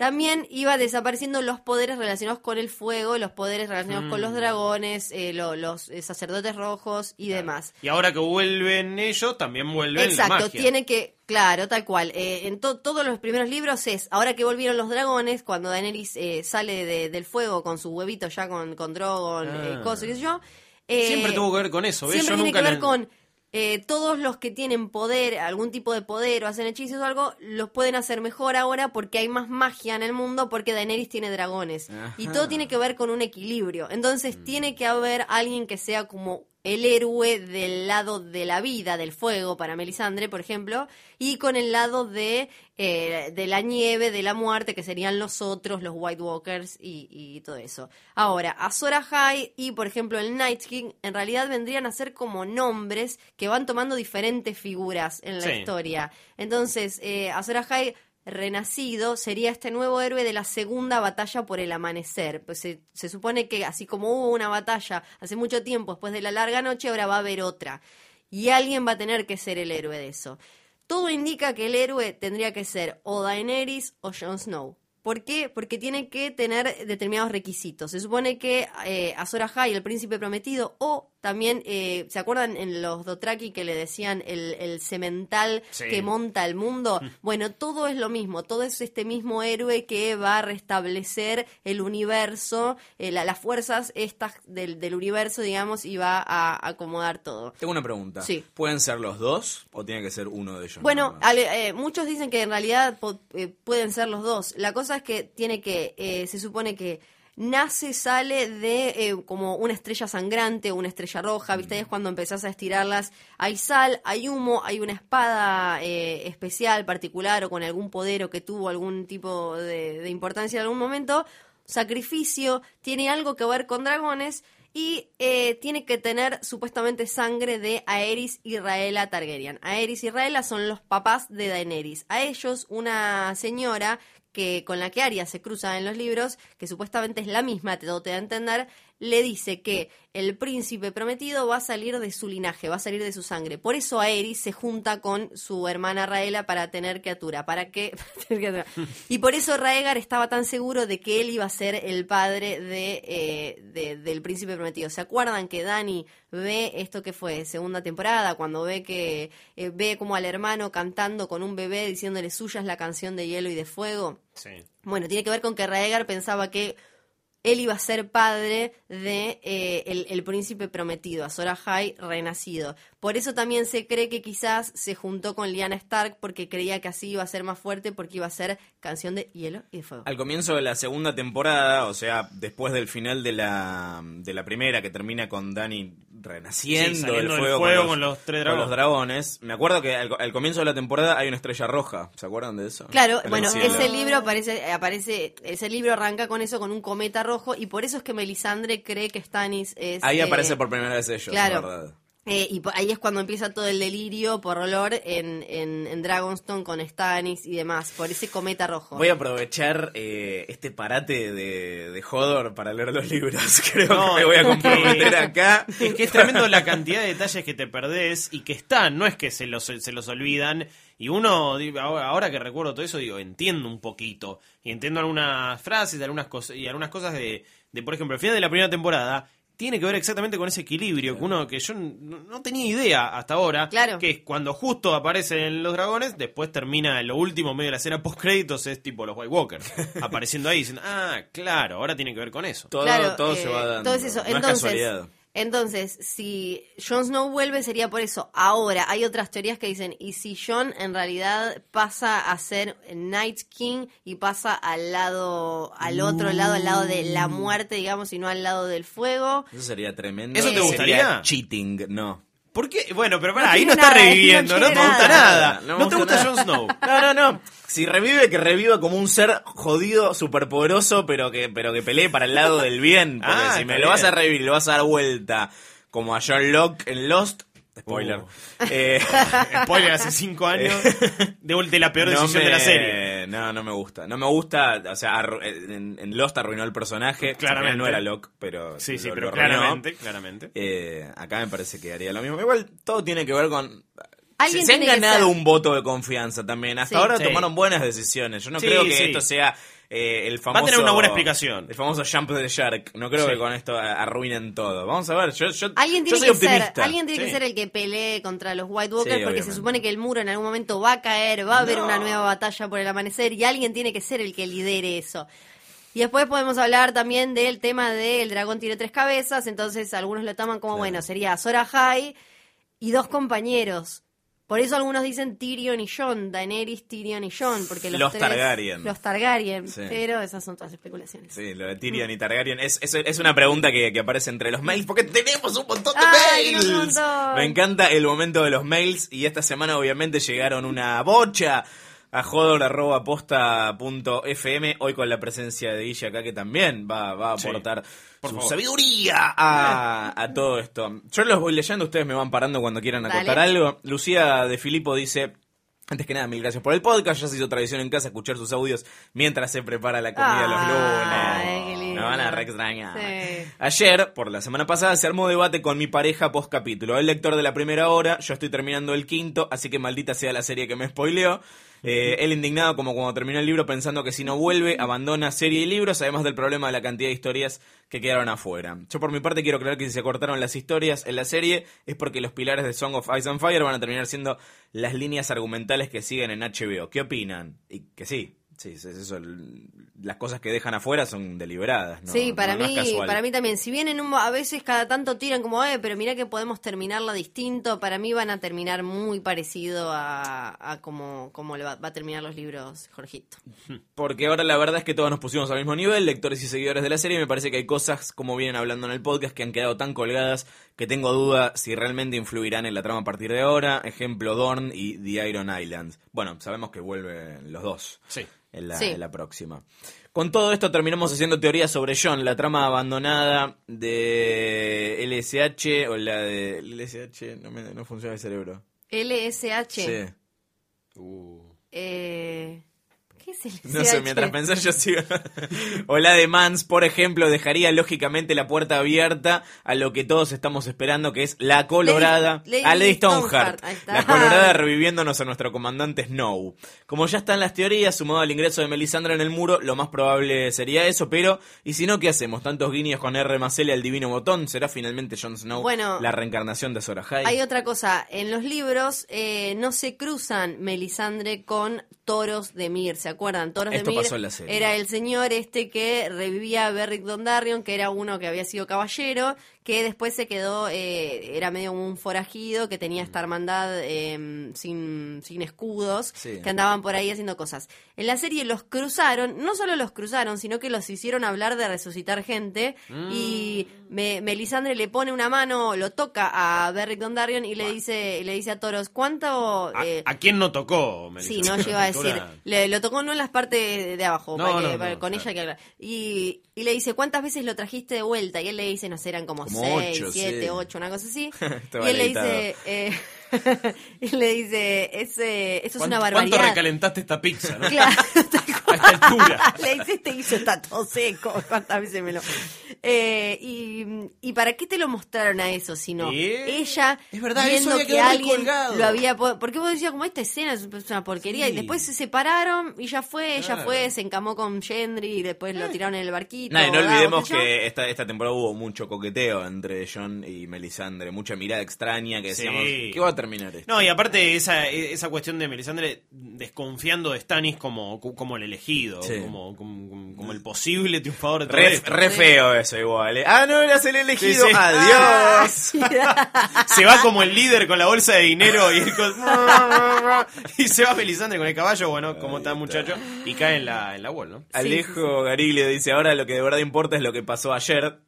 también iba desapareciendo los poderes relacionados con el fuego, los poderes relacionados con Mm. los dragones, eh, lo- los eh, sacerdotes rojos y demás. Y ahora que vuelven ellos, también vuelven Exacto, la magia. tiene que, claro, tal cual. Eh, en to- todos los primeros libros es, ahora que volvieron los dragones, cuando Daenerys eh, sale de- del fuego con su huevito ya con, con Drogon, Ah. cosas, qué sé yo. Siempre tuvo que ver con eso, ¿ves? Siempre Yo tiene nunca que ver la- con eh, todos los que tienen poder, algún tipo de poder o hacen hechizos o algo, los pueden hacer mejor ahora porque hay más magia en el mundo porque Daenerys tiene dragones. Y todo tiene que ver con un equilibrio. Entonces Mm. tiene que haber alguien que sea como el héroe del lado de la vida, del fuego, para Melisandre, por ejemplo, y con el lado de, eh, de la nieve, de la muerte, que serían los otros, los White Walkers y, y todo eso. Ahora, Azor Ahai y, por ejemplo, el Night King, en realidad vendrían a ser como nombres que van tomando diferentes figuras en la Sí. historia. Entonces, eh, Azor Ahai renacido sería este nuevo héroe de la segunda batalla por el amanecer. Pues se, supone que así como hubo una batalla hace mucho tiempo después de la larga noche, ahora va a haber otra. Y alguien va a tener que ser el héroe de eso. Todo indica que el héroe tendría que ser o Daenerys o Jon Snow. ¿Por qué? Porque tiene que tener determinados requisitos. Se supone que eh, Azor el príncipe prometido, o también, eh, ¿se acuerdan en los Dothraki que le decían el, el semental Sí. que monta el mundo? Bueno, todo es lo mismo, todo es este mismo héroe que va a restablecer el universo, eh, la- las fuerzas estas del, del universo, digamos, y va a acomodar todo. Tengo una pregunta. Sí. ¿Pueden ser los dos o tiene que ser uno de ellos? Bueno, ale- eh, muchos dicen que en realidad eh, pueden ser los dos. La cosa es que tiene que, eh, se supone que nace, sale de eh, como una estrella sangrante, una estrella roja, ¿viste? Es cuando empezás a estirarlas. Hay sal, hay humo, hay una espada eh, especial, particular o con algún poder o que tuvo algún tipo de, de importancia en algún momento. Sacrificio, tiene algo que ver con dragones. Y eh, tiene que tener supuestamente sangre de Aerys y Raela Targaryen. Aerys y Raela son los papás de Daenerys. A ellos, una señora que con la que Arya se cruza en los libros, que supuestamente es la misma, te, te da a entender, le dice que el príncipe prometido va a salir de su linaje, va a salir de su sangre. Por eso Aerys se junta con su hermana Raela para tener criatura, para que y por eso Raegar estaba tan seguro de que él iba a ser el padre de, eh, de- del príncipe prometido. ¿Se acuerdan que Dani ve esto que fue segunda temporada cuando ve que eh, ve como al hermano cantando con un bebé diciéndole suya es la canción de hielo y de fuego? Sí. Bueno, tiene que ver con que Raegar pensaba que él iba a ser padre de eh, el, príncipe prometido, Azor Ahai renacido. Por eso también se cree que quizás se juntó con Lyanna Stark porque creía que así iba a ser más fuerte porque iba a ser canción de hielo y de fuego. Al comienzo de la segunda temporada, o sea, después del final de la, de la primera, que termina con Dani renaciendo Sí, del fuego, con, con los tres con dragones. los dragones. Me acuerdo que al, al comienzo de la temporada hay una estrella roja. ¿Se acuerdan de eso? Claro, En bueno, ese libro aparece, aparece, ese libro arranca con eso, con un cometa rojo, y por eso es que Melisandre cree que Stannis es. Ahí eh, aparece por primera vez ellos, claro. es verdad. Eh, y ahí es cuando empieza todo el delirio por olor en, en, en Dragonstone con Stannis y demás, por ese cometa rojo. Voy a aprovechar eh, este parate de, de Hodor para leer los libros. Creo No, que me voy a comprometer acá. Es que es tremendo la cantidad de detalles que te perdés y que están, no es que se los, se los olvidan. Y uno, ahora que recuerdo todo eso, digo, entiendo un poquito. Y entiendo algunas frases algunas cosas, y algunas cosas de, de, por ejemplo, el final de la primera temporada. Tiene que ver exactamente con ese equilibrio que uno que yo no, no tenía idea hasta ahora. Claro. Que es cuando justo aparecen los dragones, después termina lo último medio de la escena post créditos, es tipo los White Walkers. apareciendo ahí diciendo, ah, claro, ahora tiene que ver con eso. Todo, Claro, todo eh, se va dando. todo es eso. No es Entonces, casualidad. Entonces, si Jon Snow vuelve sería por eso. Ahora, hay otras teorías que dicen, ¿y si Jon en realidad pasa a ser Night King y pasa al lado, al otro lado, al lado de la muerte, digamos, y no al lado del fuego? Eso sería tremendo. ¿Eso te Sería gustaría? Cheating, no. ¿Por qué? Bueno, pero pará, No ahí no está nada, reviviendo, no no, te gusta nada. No No, me te gusta nada. Jon Snow. No, no, no. Si revive, que reviva como un ser jodido, superpoderoso, pero que, pero que pelee para el lado del bien. Porque Ah, si me lo vas a revivir lo vas a dar vuelta como a John Locke en Lost, spoiler. Uh. eh, Spoiler, hace cinco años de, de la peor no decisión me- de la serie. No, no me gusta. No me gusta, o sea, arru- en, en Lost arruinó el personaje. Claramente. No era Locke, pero. Sí, sí, lo- pero lo claramente, claramente. Eh, acá me parece que haría lo mismo. Igual todo tiene que ver con. Alguien se, se han ganado un voto de confianza también. Hasta Sí. ahora Sí. tomaron buenas decisiones. Yo no Sí, creo que sí. esto sea eh, el Va a tener una buena explicación. El famoso jump de Shark. No creo Sí. que con esto arruinen todo. Vamos a ver. Yo, yo, Alguien yo tiene, soy que optimista. ser, alguien tiene que ser el que pelee contra los White Walkers Sí, porque se supone que el muro en algún momento va a caer, va a haber No. una nueva batalla por el amanecer y alguien tiene que ser el que lidere eso. Y después podemos hablar también del tema de el dragón tiene tres cabezas, entonces algunos lo toman como, bueno, sería Sora High y dos compañeros. Por eso algunos dicen Tyrion y Jon, Daenerys, Tyrion y Jon, porque los, Los tres- Targaryen. Los Targaryen, Sí. pero esas son todas especulaciones. Sí, lo de Tyrion y Targaryen es, es, es una pregunta que, que aparece entre los mails porque tenemos un montón de Ay, mails. un montón. Me encanta el momento de los mails y esta semana obviamente llegaron una bocha a jodor.posta.fm hoy con la presencia de Guille acá que también va, va a Sí, aportar por su favor. sabiduría a, a todo esto. Yo los voy leyendo, ustedes me van parando cuando quieran acotar algo. Lucía de Filippo dice... Antes que nada, mil gracias por el podcast. Ya se hizo tradición en casa escuchar sus audios mientras se prepara la comida los lunes. Ay, qué lindo. Me van a re extrañar. Sí. Ayer, por la semana pasada, se armó debate con mi pareja post capítulo. El lector de la primera hora, yo estoy terminando el quinto, así que maldita sea la serie que me spoileó. Eh, él indignado como cuando terminó el libro pensando que si no vuelve, abandona serie y libros, además del problema de la cantidad de historias que quedaron afuera. Yo por mi parte quiero creer que si se cortaron las historias en la serie es porque los pilares de Song of Ice and Fire van a terminar siendo las líneas argumentales que siguen en HBO. ¿Qué opinan? Y que sí, sí, es eso, el- las cosas que dejan afuera son deliberadas. ¿no? sí, para No- mí, para mí también. Si bien en un, a veces cada tanto tiran como, eh, pero mira que podemos terminarla distinto, para mí van a terminar muy parecido a, a como, como le va, va a terminar los libros Jorgito. Porque ahora la verdad es que todos nos pusimos al mismo nivel, lectores y seguidores de la serie. y Me parece que hay cosas, como vienen hablando en el podcast, que han quedado tan colgadas que tengo duda si realmente influirán en la trama a partir de ahora. Ejemplo, Dorn y The Iron Islands. Bueno, sabemos que vuelven los dos Sí. En la, Sí. en la próxima. Con todo esto terminamos haciendo teorías sobre John, la trama abandonada de LSH o la de LSH, no, me, no funciona el cerebro. LSH. Sí. Eh, ¿Qué es LSH? No sé, mientras pensás yo sigo. o la de Mans, por ejemplo, dejaría lógicamente la puerta abierta a lo que todos estamos esperando, que es la colorada. Lady- a Lady Lady Stoneheart. La colorada reviviéndonos a nuestro comandante Snow. Como ya están las teorías, sumado al ingreso de Melisandre en el muro, lo más probable sería eso, pero ¿y si no qué hacemos? Tantos guiños con R más L al divino botón, ¿será finalmente Jon Snow Bueno, la reencarnación de Sora? Hay otra cosa, en los libros eh, no se cruzan Melisandre con Toros de Mir, ¿se acuerdan? Toros Esto de Mir pasó en la serie. era el señor este que revivía a Beric Dondarrion, que era uno que había sido caballero, que después se quedó, eh, era medio un forajido, que tenía esta hermandad eh, sin, sin escudos, Sí. que andaban por ahí haciendo cosas. En la serie los cruzaron, no solo los cruzaron, sino que los hicieron hablar de resucitar gente, y me- Melisandre le pone una mano, lo toca a Beric Dondarrion y le dice, le dice a Toros, ¿cuánto... ¿A, eh, a quién no tocó? Sí, Melissa? no llegó a decir. Le, lo tocó no en las partes de, abajo, No, para que- no, para- no, con claro. ella que. Y, y le dice, ¿cuántas veces lo trajiste de vuelta? Y él le dice, no sé, eran como, Como seis, ocho, siete, sí. ocho, una cosa así. Estaba y él le dice, eh, y le dice, ese, eso es ¿Cuánto- una ¿Cuánto barbaridad. recalentaste esta pizza? ¿no? Claro, esta altura. le dice, este hizo está todo seco. ¿Cuántas veces me lo.? Eh, y, ¿Y para qué te lo mostraron a eso? Si no, ¿Eh? ella Es verdad, eso viendo había que quedado alguien recolgado. lo había. po- Porque vos decías, como esta escena es una porquería. Sí. Y después se separaron y ya fue, ella Claro. fue, se encamó con Gendry y después lo tiraron en el barquito. Nah, y no olvidemos que esta, esta temporada hubo mucho coqueteo entre John y Melisandre, mucha mirada extraña que Sí. decíamos, ¿qué va a terminar esto? No, y aparte esa, esa cuestión de Melisandre desconfiando de Stannis como, como el elegido, Sí. como, como, como el posible triunfador de todo Re, esto. re feo eso igual. ¿eh? Ah, no, eras el elegido. Sí, sí. Adiós. Se va como el líder con la bolsa de dinero y, con- y se va Melisandre con el caballo, bueno, como está muchacho, y cae en la, en la wall, ¿no? Alejo Gariglio dice, ahora lo que de verdad importa es lo que pasó ayer.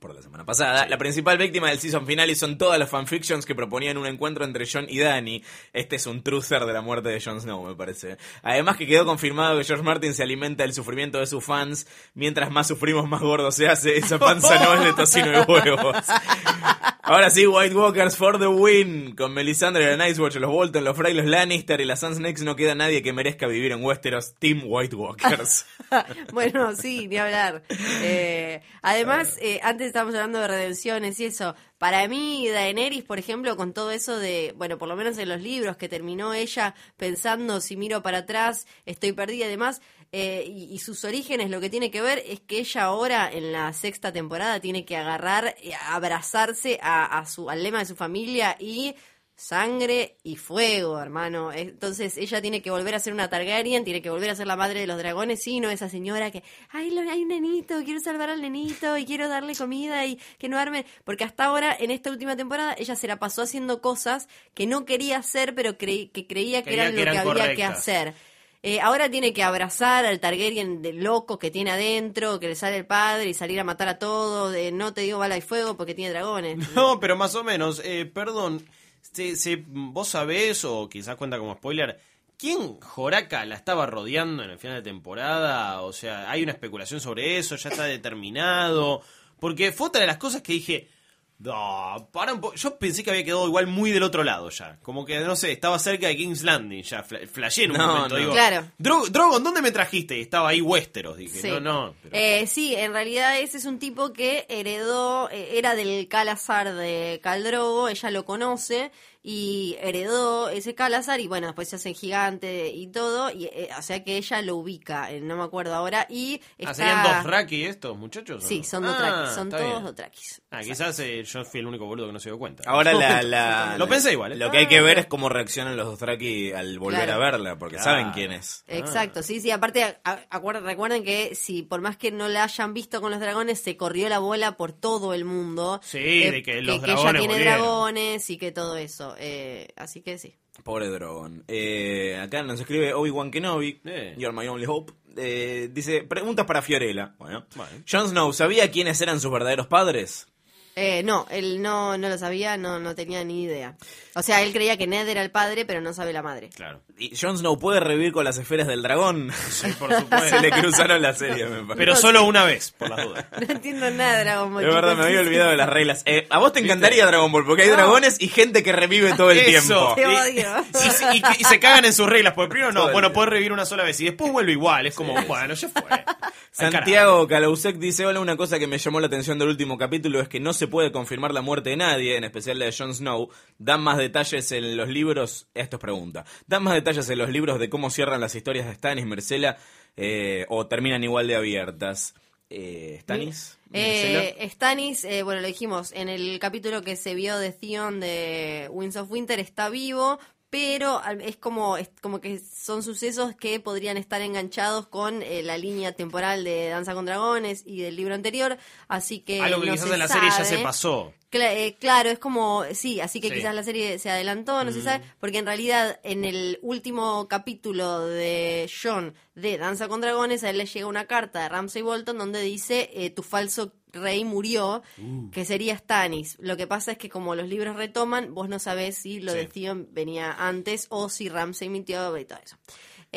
Por la semana pasada, la principal víctima del season final y son todas las fanfictions que proponían un encuentro entre Jon y Dany. Este es un truther de la muerte de Jon Snow, me parece. Además que quedó confirmado que George Martin se alimenta del sufrimiento de sus fans. Mientras más sufrimos, más gordo se hace. Esa panza no es de tocino y huevos. Ahora sí, White Walkers for the win. Con Melisandre, la Nightwatch, los Bolton, los Frey, los Lannister y las Sand Snakes no queda nadie que merezca vivir en Westeros. Team White Walkers. bueno, sí, ni hablar. Eh, además, eh, antes estábamos hablando de redenciones y eso. Para mí, Daenerys, por ejemplo, con todo eso de, bueno, por lo menos en los libros que terminó ella pensando, si miro para atrás, estoy perdida y demás, eh, y, y sus orígenes, lo que tiene que ver es que ella ahora, en la sexta temporada, tiene que agarrar, eh, abrazarse a, a su, al lema de su familia y sangre y fuego, hermano. Entonces ella tiene que volver a ser una Targaryen, tiene que volver a ser la madre de los dragones, sí, no esa señora que, ay, lo- hay un nenito, quiero salvar al nenito y quiero darle comida y que no arme, porque hasta ahora, en esta última temporada, ella se la pasó haciendo cosas que no quería hacer, pero creí- que creía que Creía eran que lo que había que hacer. Eh, ahora tiene que abrazar al Targaryen de loco que tiene adentro, que le sale el padre y salir a matar a todos. no te digo bala y fuego porque tiene dragones. No, pero más o menos, eh, perdón, se- vos sabés, o quizás cuenta como spoiler, ¿quién Joraca la estaba rodeando en el final de temporada? O sea, hay una especulación sobre eso, ya está determinado. Porque fue otra de las cosas que dije, no, para un po-". Yo pensé que había quedado igual muy del otro lado ya. Como que, no sé, estaba cerca de King's Landing ya. fla- Flashé en un No, momento. no. Digo, Claro. "Dro- Drogon, ¿dónde me trajiste? Y estaba ahí Westeros. Dije, Sí. no, no. pero- Eh, sí, en realidad ese es un tipo que heredó, eh, era del Calazar de Caldrogo, ella lo conoce y heredó ese Calazar y bueno, después se hace gigante y todo, y, eh, o sea que ella lo ubica, eh, no me acuerdo ahora, y está... Ah, ¿serían estos muchachos? Sí, no? son Ah, Dothrakis, son todos bien. Dothrakis. Ah, quizás eh, yo fui el único boludo que no se dio cuenta. Ahora la, la- Lo pensé igual, ¿eh? Lo que hay que ver es cómo reaccionan los Dothraki al volver Claro. a verla, porque Claro. saben quién es. Exacto, sí, sí, aparte recuerden que si por más que no la hayan visto con los dragones, se corrió la bola por todo el mundo. Sí, eh, de que los ella dragones tiene volvieron. dragones y que todo eso. Eh, así que sí. Pobre Drogon. Eh, acá nos escribe Obi-Wan Kenobi, Eh. You're my only hope. Eh, dice, preguntas para Fiorella. Bueno. Vale. Jon Snow, ¿sabía quiénes eran sus verdaderos padres? Eh, no, él no, no lo sabía, no, no tenía ni idea. O sea, él creía que Ned era el padre, pero no sabe la madre. Claro. ¿Y Jon Snow puede revivir con las esferas del dragón? Sí, por supuesto. Se le cruzaron la serie, me parece. Pero solo una vez, por las dudas. No entiendo nada de Dragon Ball. Es verdad, me había olvidado de las reglas. Eh, a vos te encantaría Dragon Ball, porque hay No. dragones y gente que revive todo el Eso. tiempo. Te odio. Y, y- y- y se cagan en sus reglas, porque primero no, bueno, puedes revivir una sola vez y después vuelve igual. Es como, bueno, ya fue. Santiago Calausek dice, hola, una cosa que me llamó la atención del último capítulo es que no se puede confirmar la muerte de nadie, en especial la de Jon Snow. Dan más detalles en los libros, esto es pregunta, dan más detalles en los libros de cómo cierran las historias de Stannis, Marcela, eh, o terminan igual de abiertas. Eh, ¿Stannis? Eh, Stannis, eh, bueno, lo dijimos, en el capítulo que se vio de Theon de Winds of Winter está vivo, pero es como, es como que son sucesos que podrían estar enganchados con eh, la línea temporal de Danza con Dragones y del libro anterior, así que Algo que no quizás se en la serie ya se pasó. Cla- eh, claro, es como, sí, así que Sí. quizás la serie se adelantó, no se sabe, porque en realidad en el último capítulo de John de Danza con Dragones, a él le llega una carta de Ramsay Bolton donde dice, eh, tu falso rey murió, que sería Stannis. Lo que pasa es que como los libros retoman, vos no sabés si lo Sí. de Theon venía antes o si Ramsay mintió y todo eso.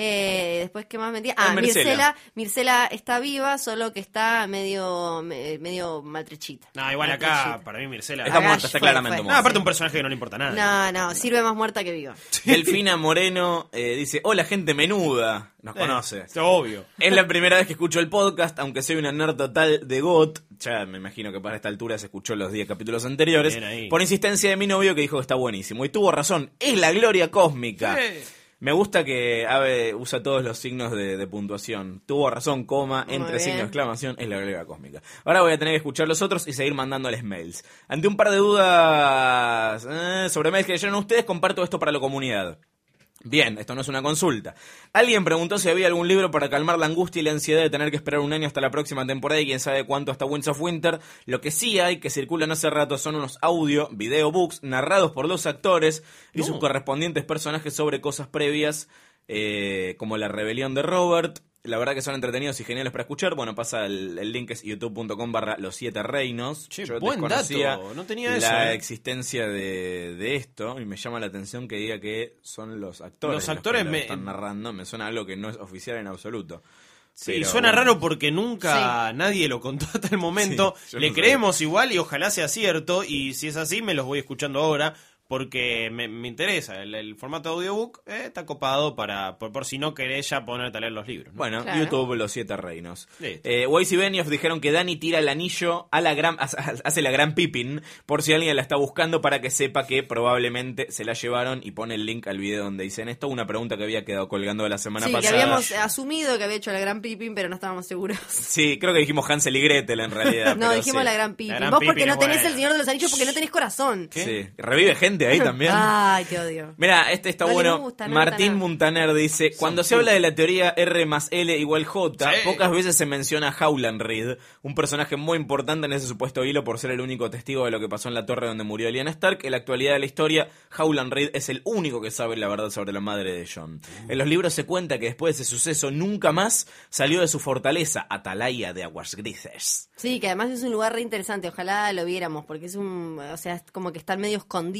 Eh, después, ¿qué más mentía? Ah, Ah. Mircela. Mircela está viva, solo que está medio, me- medio maltrechita. No, igual acá, para mí Mircela... Está Acá muerta, está fue- claramente. No, muerta. aparte un personaje que no le importa nada. No, no, sirve más muerta que viva. Delfina Moreno eh, dice, hola gente menuda, nos Eh, conoce. es obvio. Es la primera vez que escucho el podcast, aunque soy una nerd total de GOT. Ya me imagino que para esta altura se escuchó los 10 capítulos anteriores. Por insistencia de mi novio que dijo que está buenísimo. Y tuvo razón, es la gloria cósmica. Sí. Me gusta que Ave usa todos los signos de, de puntuación. Tuvo razón, coma, Muy entre bien. signos de exclamación, es la gloria cósmica. Ahora voy a tener que escuchar los otros y seguir mandándoles mails. Ante un par de dudas eh, sobre mails que leyeron ustedes, comparto esto para la comunidad. Bien, esto no es una consulta. Alguien preguntó si había algún libro para calmar la angustia y la ansiedad de tener que esperar un año hasta la próxima temporada y quién sabe cuánto hasta Winds of Winter. Lo que sí hay, que circulan hace rato, son unos audio, video books narrados por los actores y sus correspondientes personajes sobre cosas previas, eh, como la rebelión de Robert. La verdad que son entretenidos y geniales para escuchar. Bueno, pasa el, el link es youtube.com barra los siete reinos. Che, Yo buen desconocía dato, no tenía la eso, eh. existencia de, de esto y me llama la atención que diga que son los actores Los que actores lo me- están narrando me suena algo que no es oficial en absoluto Sí, Pero, suena bueno. raro porque nunca nadie lo contó hasta el momento. Sí, Le no creemos igual y ojalá sea cierto. Y si es así, me los voy escuchando ahora porque me, me interesa. El, el formato audiobook eh, está copado para por, por si no querés ya ponerte a leer los libros. ¿no? bueno Claro. YouTube los siete reinos eh, Weiss y Benioff dijeron que Dani tira el anillo a la gran hace hace la gran Pippin por si alguien la está buscando para que sepa que probablemente se la llevaron y pone el link al video donde dicen esto una pregunta que había quedado colgando la semana Sí, que pasada habíamos asumido que había hecho la gran Pippin, pero no estábamos seguros. sí creo que dijimos Hansel y Gretel en realidad No, pero dijimos sí. la gran Pippin. Vos porque no tenés buena. el Señor de los Anillos porque no tenés corazón. sí revive gente ahí también Ay, te odio. Mira, este está No bueno. gusta, no Martín. Muntaner dice, cuando se habla de la teoría R más L igual J, Sí. pocas veces se menciona a Howland Reed, un personaje muy importante en ese supuesto hilo por ser el único testigo de lo que pasó en la torre donde murió Lyanna Stark. En la actualidad de la historia, Howland Reed es el único que sabe la verdad sobre la madre de John. En los libros se cuenta que después de ese suceso nunca más salió de su fortaleza, Atalaya de Aguas Grises. Sí, que además es un lugar re interesante, ojalá lo viéramos, porque es un, o sea, es como que están medio escondidos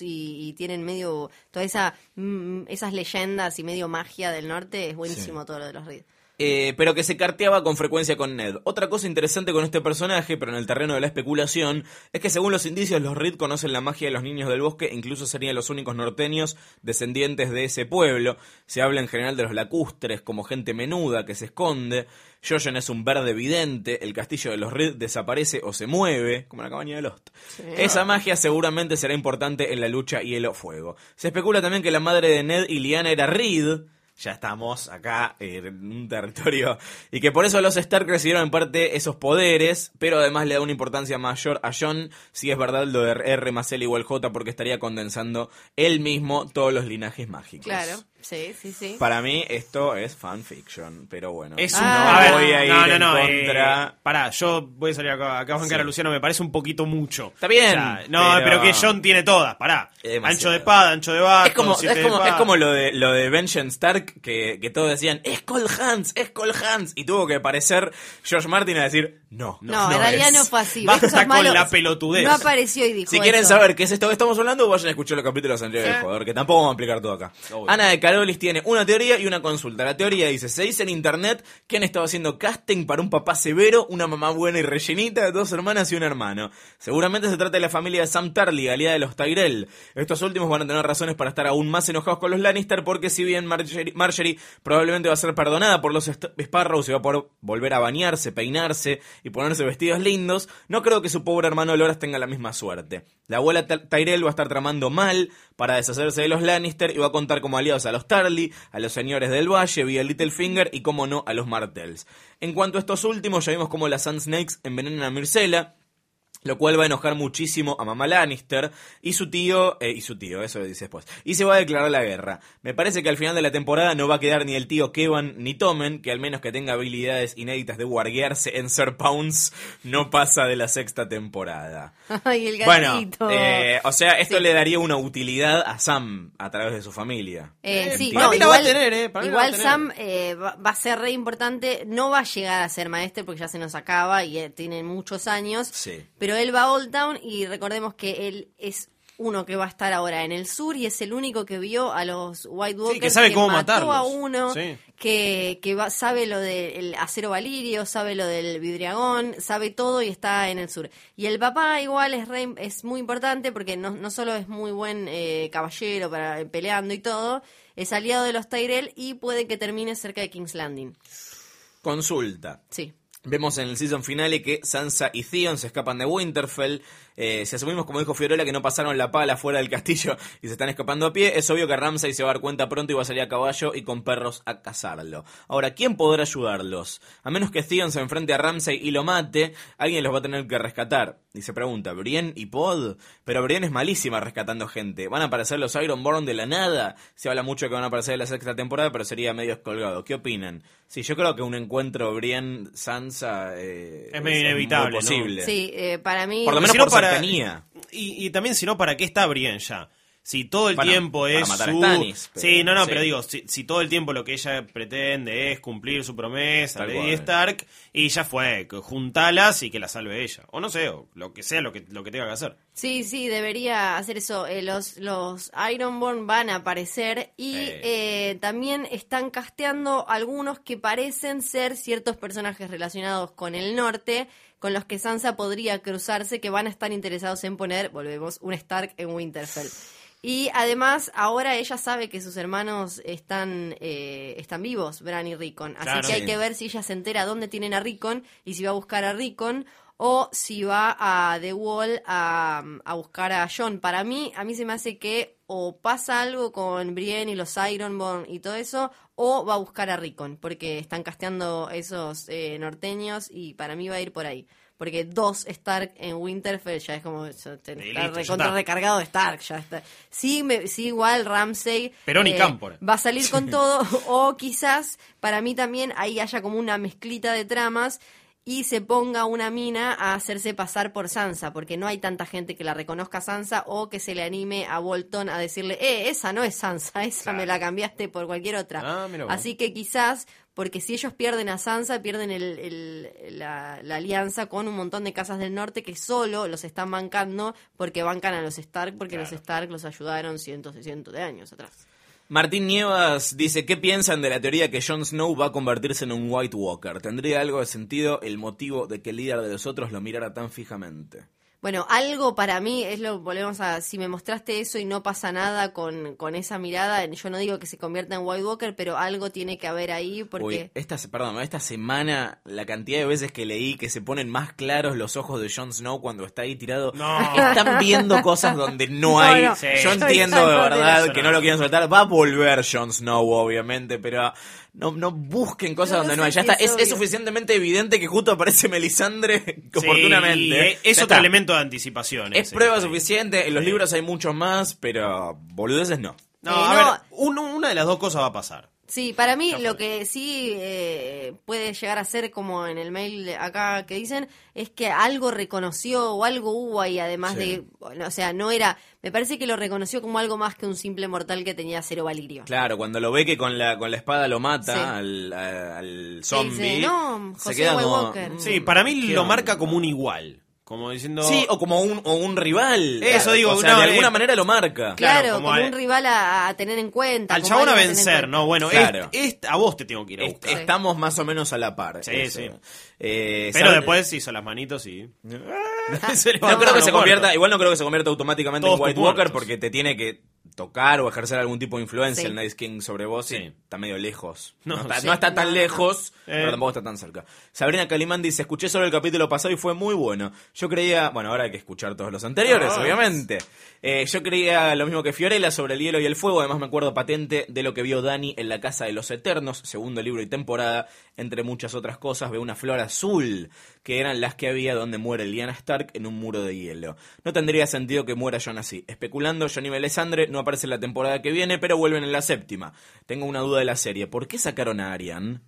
y, y tienen medio, toda esa, mm, esas leyendas y medio magia del norte, es buenísimo todo lo de los Reed. Eh, pero que se carteaba con frecuencia con Ned. Otra cosa interesante con este personaje, pero en el terreno de la especulación, es que según los indicios los Reed conocen la magia de los niños del bosque e incluso serían los únicos norteños descendientes de ese pueblo. Se habla en general de los lacustres como gente menuda que se esconde. Jojen es un verde vidente, el castillo de los Reed desaparece o se mueve, como la cabaña de Lost. Esa magia seguramente será importante en la lucha hielo-fuego. Se especula también que la madre de Ned y Lyanna era Reed, ya estamos acá eh, en un territorio. Y que por eso los Stark recibieron en parte esos poderes, pero además le da una importancia mayor a John, si es verdad lo de R más L igual J, porque estaría condensando él mismo todos los linajes mágicos. Claro, sí, sí, sí. Para mí esto es fanfiction, pero bueno. Es Ah. un- No a ver, voy a ir no, no, en no, contra. eh, pará, yo voy a salir acá, acá a bancar Sí. a Luciano, me parece un poquito mucho. Está bien, no, pero- pero... que John tiene todas, pará. Es demasiado. Ancho de espada, ancho de barco, Es como, siete es de como, es espada. como lo de lo de Benjen Stark, que, que todos decían, es Cole Hans, es Cole Hans, y tuvo que aparecer George Martin a decir, no, No, en realidad es". no fue así. Basta ¿Ves que sos con la pelotudez. No apareció y dijo Si quieren eso. saber qué es esto que estamos hablando, vayan a escuchar los capítulos anteriores Sí. del jugador, que tampoco vamos a explicar todo acá. Obvio. Ana de Carolis tiene una teoría y una consulta. La teoría dice, se dice en internet que han estado haciendo casting para un papá severo, una mamá buena y rellenita, dos hermanas y un hermano. Seguramente se trata de la familia de Sam Tarly, aliada de los Tyrell. Estos últimos van a tener razones para estar aún más enojados con los Lannister, porque si bien Marjorie, Marjorie probablemente va a ser perdonada por los Sparrows y va a poder volver a bañarse, peinarse y ponerse vestidos lindos, no creo que su pobre hermano Loras tenga la misma suerte. La abuela Ty- Tyrell va a estar tramando mal para deshacerse de los Lannister y va a contar como aliados a los Tarly, a los señores del Valle, vía Littlefinger y, como no, a los Martells. En cuanto a estos últimos, ya vimos cómo las Sand Snakes envenenan a Myrcella, Lo cual va a enojar muchísimo a mamá Lannister y su tío, eh, y su tío, eso lo dice después. Y se va a declarar la guerra. Me parece que al final de la temporada no va a quedar ni el tío Kevan ni Tommen, que al menos que tenga habilidades inéditas de guarguearse en Sir Pounds, no pasa de la sexta temporada. Ay, el Bueno, gatito. eh, o sea, esto le daría una utilidad a Sam a través de su familia. Eh, sí, para no, la va a igual, tener, eh, para mí la va a igual tener. Sam eh, va, va a ser re importante. No va a llegar a ser maestro porque ya se nos acaba y eh, tiene muchos años. Sí. Pero él va a Old Town y recordemos que él es uno que va a estar ahora en el sur y es el único que vio a los White Walkers que sabe cómo mató matarlos. a uno Sí. que, que va- sabe lo del acero valirio, sabe lo del vidriagón, sabe todo y está en el sur. Y el papá igual es, re- es muy importante porque no, no solo es muy buen eh, caballero para peleando y todo, es aliado de los Tyrell y puede que termine cerca de King's Landing. Consulta. Sí. Vemos en el season finale que Sansa y Theon se escapan de Winterfell. Eh, si asumimos, como dijo Fiorella, que no pasaron la pala fuera del castillo y se están escapando a pie, es obvio que Ramsay se va a dar cuenta pronto y va a salir a caballo y con perros a cazarlo. Ahora, ¿quién podrá ayudarlos? A menos que Theon se enfrente a Ramsay y lo mate, alguien los va a tener que rescatar. Y se pregunta, ¿Brienne y Pod? Pero Brienne es malísima rescatando gente. ¿Van a aparecer los Ironborn de la nada? Se habla mucho que van a aparecer en la sexta temporada, pero sería medio escolgado. ¿Qué opinan? Sí, yo creo que un encuentro Brienne-Sansa eh, Es medio inevitable, muy ¿no? posible. Sí, eh, para mí... Por lo menos Si no, por para-. Y, y también, si no, ¿para qué está Brienne ya? Si todo el Bueno, tiempo para es matar a su... Stannis, pero- sí, no, no, sí. pero digo, si, si todo el tiempo lo que ella pretende es cumplir su promesa, Tal Lady cual. Stark, y ya fue, juntalas y que la salve ella. O no sé, o lo que sea lo que, lo que tenga que hacer. Sí, sí, debería hacer eso. Eh, los, los Ironborn van a aparecer y eh, también están casteando algunos que parecen ser ciertos personajes relacionados con el norte, con los que Sansa podría cruzarse, que van a estar interesados en poner, volvemos, un Stark en Winterfell. Y además, ahora ella sabe que sus hermanos están, eh, están vivos, Bran y Rickon. Así Claro. que hay Sí. que ver si ella se entera dónde tienen a Rickon y si va a buscar a Rickon o si va a The Wall a, a buscar a John. Para mí, a mí se me hace que o pasa algo con Brienne y los Ironborn y todo eso, o va a buscar a Rickon, porque están casteando esos eh, norteños y para mí va a ir por ahí. Porque dos Stark en Winterfell ya es como ya te- Y está listo, recontra está. recargado de Stark, ya está. Sí, me, sí igual Ramsey Perón y Cámpora. va a salir con todo o quizás para mí también ahí haya como una mezclita de tramas y se ponga una mina a hacerse pasar por Sansa, porque no hay tanta gente que la reconozca Sansa o que se le anime a Bolton a decirle, eh, esa no es Sansa, esa me la cambiaste por cualquier otra. Ah. Así que quizás, porque si ellos pierden a Sansa, pierden el- el- la, la alianza con un montón de casas del norte que solo los están bancando porque bancan a los Stark, porque los Stark los ayudaron cientos y cientos de años atrás. Martín Nievas dice, ¿qué piensan de la teoría que Jon Snow va a convertirse en un White Walker? ¿Tendría algo de sentido el motivo de que el líder de los otros lo mirara tan fijamente? Bueno, algo para mí es lo, volvemos a, si me mostraste eso y no pasa nada con, con esa mirada, yo no digo que se convierta en White Walker, pero algo tiene que haber ahí porque... Uy, esta, se- perdón, esta semana la cantidad de veces que leí que se ponen más claros los ojos de Jon Snow cuando está ahí tirado. No. Están viendo cosas donde no No, hay. no. Sí. Yo entiendo de verdad que no. no lo quieren soltar. Va a volver Jon Snow, obviamente, pero no, no busquen cosas No, donde no no hay. Ya está. es Es, suficientemente evidente que justo aparece Melisandre Sí, oportunamente. ¿eh? es otro está. elemento de anticipación. Es prueba suficiente. En los Sí. libros hay muchos más, pero boludeces no. No, Eh, a no. ver, un- una de las dos cosas va a pasar. Sí, para mí lo que sí eh, puede llegar a ser, como en el mail acá que dicen, es que algo reconoció o algo hubo ahí, además Sí. de, bueno, o sea, no era, me parece que lo reconoció como algo más que un simple mortal que tenía cero valirio. Claro, cuando lo ve que con la, con la espada lo mata Sí. al, zombie. dice, no, se queda como, Sí, para mí ¿qué lo onda? marca como un igual. Como diciendo. Sí, o como un, o un rival. Eso digo, o sea, no, de eh, alguna manera lo marca. Claro, Claro, como como, a- un rival a, a tener en cuenta. al chabón a vencer. ¿no? Bueno, Claro. a vos te tengo que ir a Est- buscar. Estamos más o menos a la par. Sí, eso. sí. Eh, Pero ¿sabe- después hizo las manitos y. Se No creo que se convierta, igual no creo que se convierta automáticamente Todos en White Walker muertos. porque te tiene que tocar o ejercer algún tipo de influencia Sí. el Night King sobre vos y Sí. está medio lejos. No, No, está, sí. no está tan lejos, Eh. pero tampoco está tan cerca. Sabrina Calimán dice, escuché solo el capítulo pasado y fue muy bueno. Yo creía, bueno, ahora hay que escuchar todos los anteriores, Ah. obviamente. Eh, yo creía lo mismo que Fiorella sobre el hielo y el fuego, además me acuerdo patente de lo que vio Dani en la Casa de los Eternos, segundo libro y temporada, entre muchas otras cosas, ve una flor azul, que eran las que había donde muere Lyanna Stark en un muro de hielo. No tendría sentido que muera Jon así. Especulando, Johnny Melisandre no aparece en la temporada que viene, pero vuelven en la séptima. Tengo una duda de la serie, ¿por qué sacaron a Arian?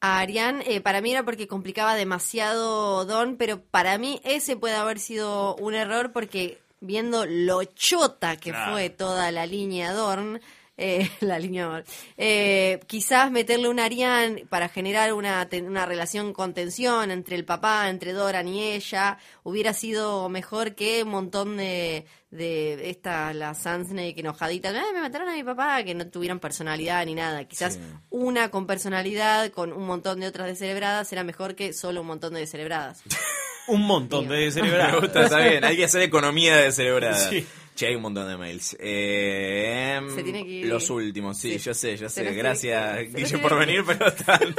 A Arián, eh, para mí era porque complicaba demasiado Don, pero para mí ese puede haber sido un error porque viendo lo chota que Claro. fue toda la línea Dorn, eh, la línea Dorn, eh, quizás meterle un Arián para generar una, una relación con tensión entre el papá, entre Doran y ella, hubiera sido mejor que un montón de, de esta, la Sunsnake enojadita, "Ay, me mataron a mi papá, que no tuvieran personalidad ni nada. Quizás Sí. una con personalidad, con un montón de otras descerebradas, era mejor que solo un montón de descerebradas. Un montón de Me descerebrados. gusta, está bien. Hay que hacer economía de celebrada. Sí. Che, hay un montón de mails. Eh, Se tiene que ir. Los últimos, sí, Sí. yo sé, yo sé. Gracias, que- Guille, por venir, pero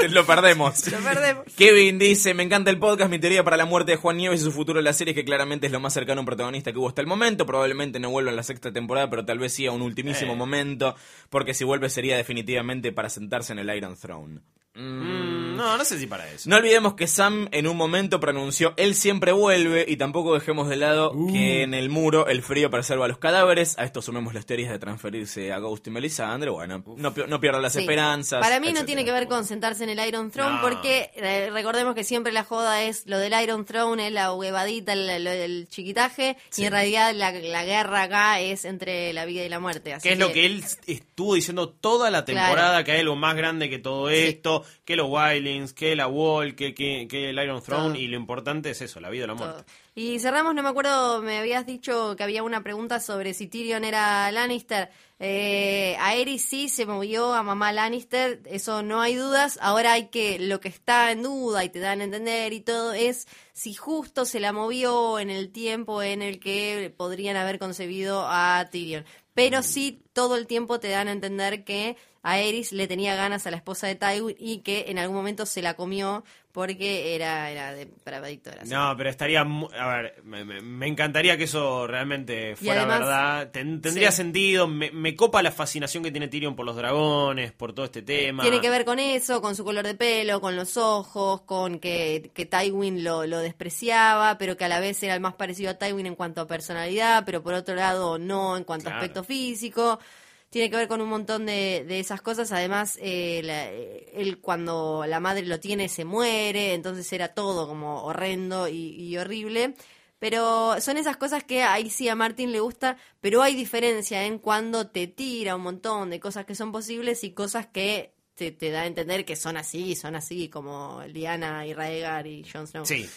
lo perdemos. Lo perdemos. Kevin dice, me encanta el podcast, mi teoría para la muerte de Juan Nieves y su futuro en la serie que claramente es lo más cercano a un protagonista que hubo hasta el momento, probablemente no vuelva en la sexta temporada, pero tal vez sí a un ultimísimo Eh. momento, porque si vuelve sería definitivamente para sentarse en el Iron Throne. Mm, no, no sé si para eso. No olvidemos que Sam en un momento pronunció Él siempre vuelve y tampoco dejemos de lado Uh. que en el muro el frío preserva los cadáveres. A esto sumemos las teorías de transferirse a Ghost y Melisandre. Bueno, no, no pierdan las Sí. esperanzas. Para mí no tiene que ver con sentarse en el Iron Throne, No. porque eh, recordemos que siempre la joda es lo del Iron Throne, es la huevadita, el, lo del chiquitaje, y en realidad la, la guerra acá es entre la vida y la muerte. Así Que es lo que él estuvo diciendo toda la temporada, Claro. que hay algo más grande que todo esto, que los Wildlings, que la Wall, que, que, que el Iron Throne, Todo. y lo importante es eso, la vida o la todo. muerte. Y cerramos, no me acuerdo, me habías dicho que había una pregunta sobre si Tyrion era Lannister. Eh, a Aerys sí se movió a mamá Lannister, eso no hay dudas. Ahora hay que, lo que está en duda y te dan a entender y todo es si justo se la movió en el tiempo en el que podrían haber concebido a Tyrion. Pero sí todo el tiempo te dan a entender que a Aerys le tenía ganas a la esposa de Tywin y que en algún momento se la comió porque era, era de depravadito, era así. No, pero estaría. A ver, me, me- encantaría que eso realmente fuera además- verdad. Ten- tendría Sí. sentido. Me, me copa la fascinación que tiene Tyrion por los dragones, por todo este tema. Tiene que ver con eso, con su color de pelo, con los ojos, con que, que Tywin lo, lo despreciaba, pero que a la vez era el más parecido a Tywin en cuanto a personalidad, pero por otro lado no en cuanto a aspecto físico. Tiene que ver con un montón de, de esas cosas. Además, eh, eh, él cuando la madre lo tiene se muere, entonces era todo como horrendo y, y horrible. Pero son esas cosas que ahí sí a Martin le gusta, pero hay diferencia en cuando te tira un montón de cosas que son posibles y cosas que te, te da a entender que son así, son así, como Liana y Raegar y Jon Snow. Sí.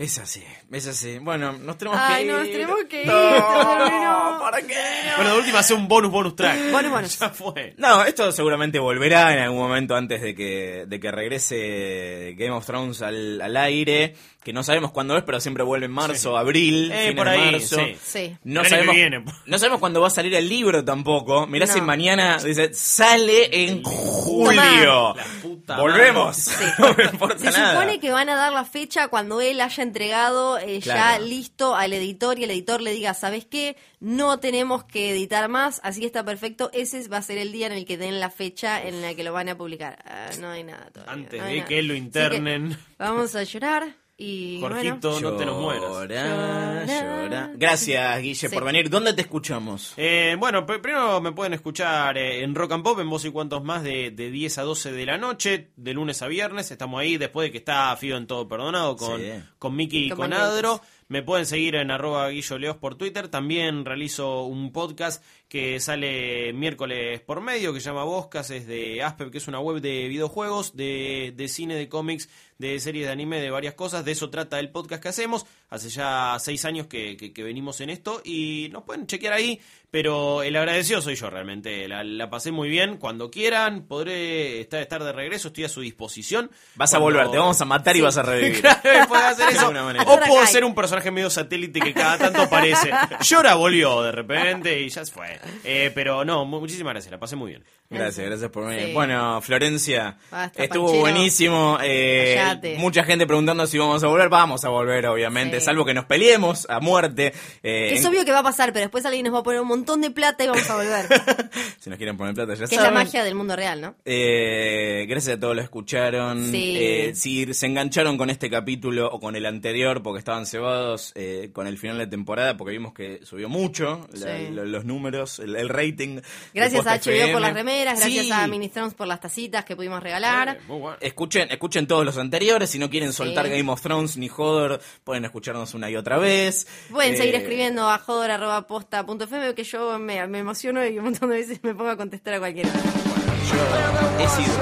Es así, es así. Bueno, nos tenemos Ay, que ir. nos tenemos que ir, No. ¿para qué? Bueno, de última, hace un bonus, bonus track. Bueno, bueno. Ya fue. No, esto seguramente volverá en algún momento antes de que, de que regrese Game of Thrones al, al aire, que no sabemos cuándo es, pero siempre vuelve en marzo, abril, Eh, por de ahí, marzo. sí. Sí. No sabemos, viene. no sabemos cuándo va a salir el libro tampoco. Mirá No. si mañana dice, sale en julio. La puta Volvemos. Sí. no me importa Se nada. supone que van a dar la fecha cuando él haya entregado eh, ya listo al editor y el editor le diga, ¿sabes qué? No tenemos que editar más, así está perfecto. Ese va a ser el día en el que den la fecha en la que lo van a publicar. Ah, no hay nada todavía. Antes no hay de nada. que lo internen. vamos a llorar y Jorgito, bueno. no te nos mueras. Llora, Llora. Gracias, Guille, Sí. por venir. ¿Dónde te escuchamos? Eh, bueno, pr- primero me pueden escuchar eh, en Rock and Pop, en Voz y Cuantos Más, de, de 10 a 12 de la noche, de lunes a viernes. Estamos ahí después de que está Fido en Todo Perdonado con, Sí. con Miki y Con. Adro. Me pueden seguir en arroba Guillo Leos por Twitter. También realizo un podcast que sale miércoles por medio, que se llama Boscas, es de Asper, que es una web de videojuegos, de, de cine, de cómics, de series de anime, de varias cosas. De eso trata el podcast que hacemos. Hace ya seis años que, que- que venimos en esto y nos pueden chequear ahí. Pero el agradecido soy yo realmente. La, la pasé muy bien. Cuando quieran, podré estar, estar de regreso. Estoy a su disposición. Vas a volver, te vamos a matar y vas a revivir. Claro, hacer De eso. O puedo ser un personaje medio satélite que cada tanto aparece. Llora, volvió de repente y ya se fue. Eh, pero no, mu- muchísimas gracias, la pasé muy bien. Gracias, gracias por venir. Sí. Bueno, Florencia, Basta, estuvo Panchero. buenísimo. eh, mucha gente preguntando si vamos a volver. Vamos a volver, obviamente, Sí. salvo que nos peleemos a muerte. eh, Que es obvio que va a pasar, pero después alguien nos va a poner un montón de plata y vamos a volver. si nos quieren poner plata, ya que es la saben. magia del mundo real, ¿no? Eh, gracias a todos los que escucharon. Sí. Eh, si se engancharon con este capítulo o con el anterior porque estaban cebados eh, con el final de temporada, porque vimos que subió mucho la- los números, el, el rating. Gracias a HBO por las remeras, gracias Sí. a Ministrons por las tacitas que pudimos regalar. Eh, bueno. Escuchen, escuchen todos los anteriores. Si no quieren soltar Sí. Game of Thrones ni Hodor, pueden escucharnos una y otra vez. Pueden Eh, seguir escribiendo a jodor.posta.fm que yo me, me emociono y un montón de veces me pongo a contestar a cualquiera. Yo he sido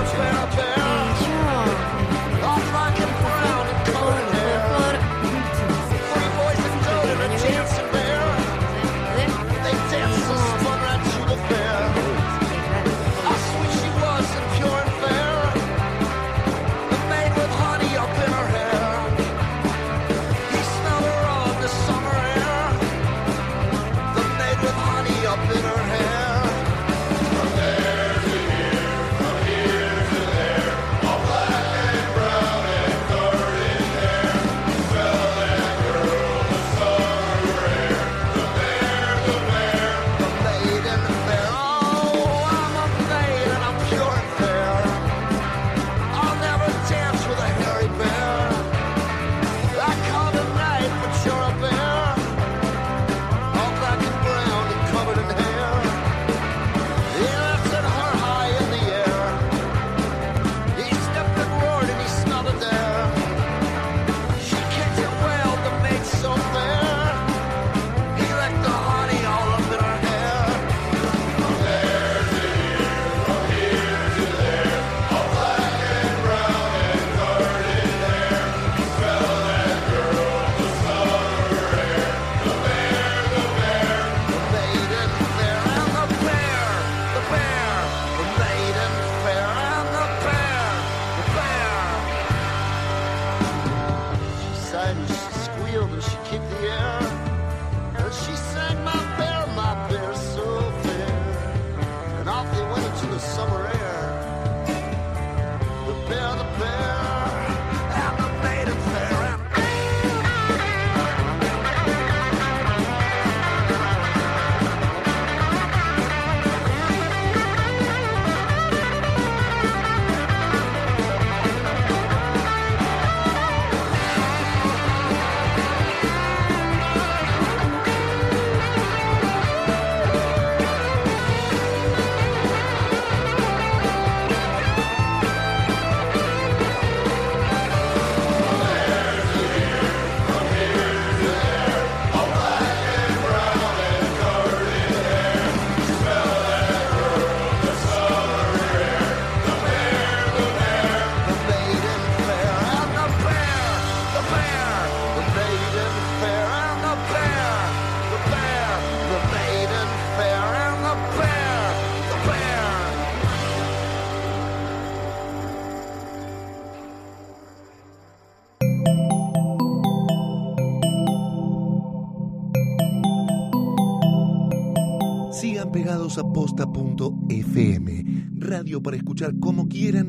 para escuchar como quieran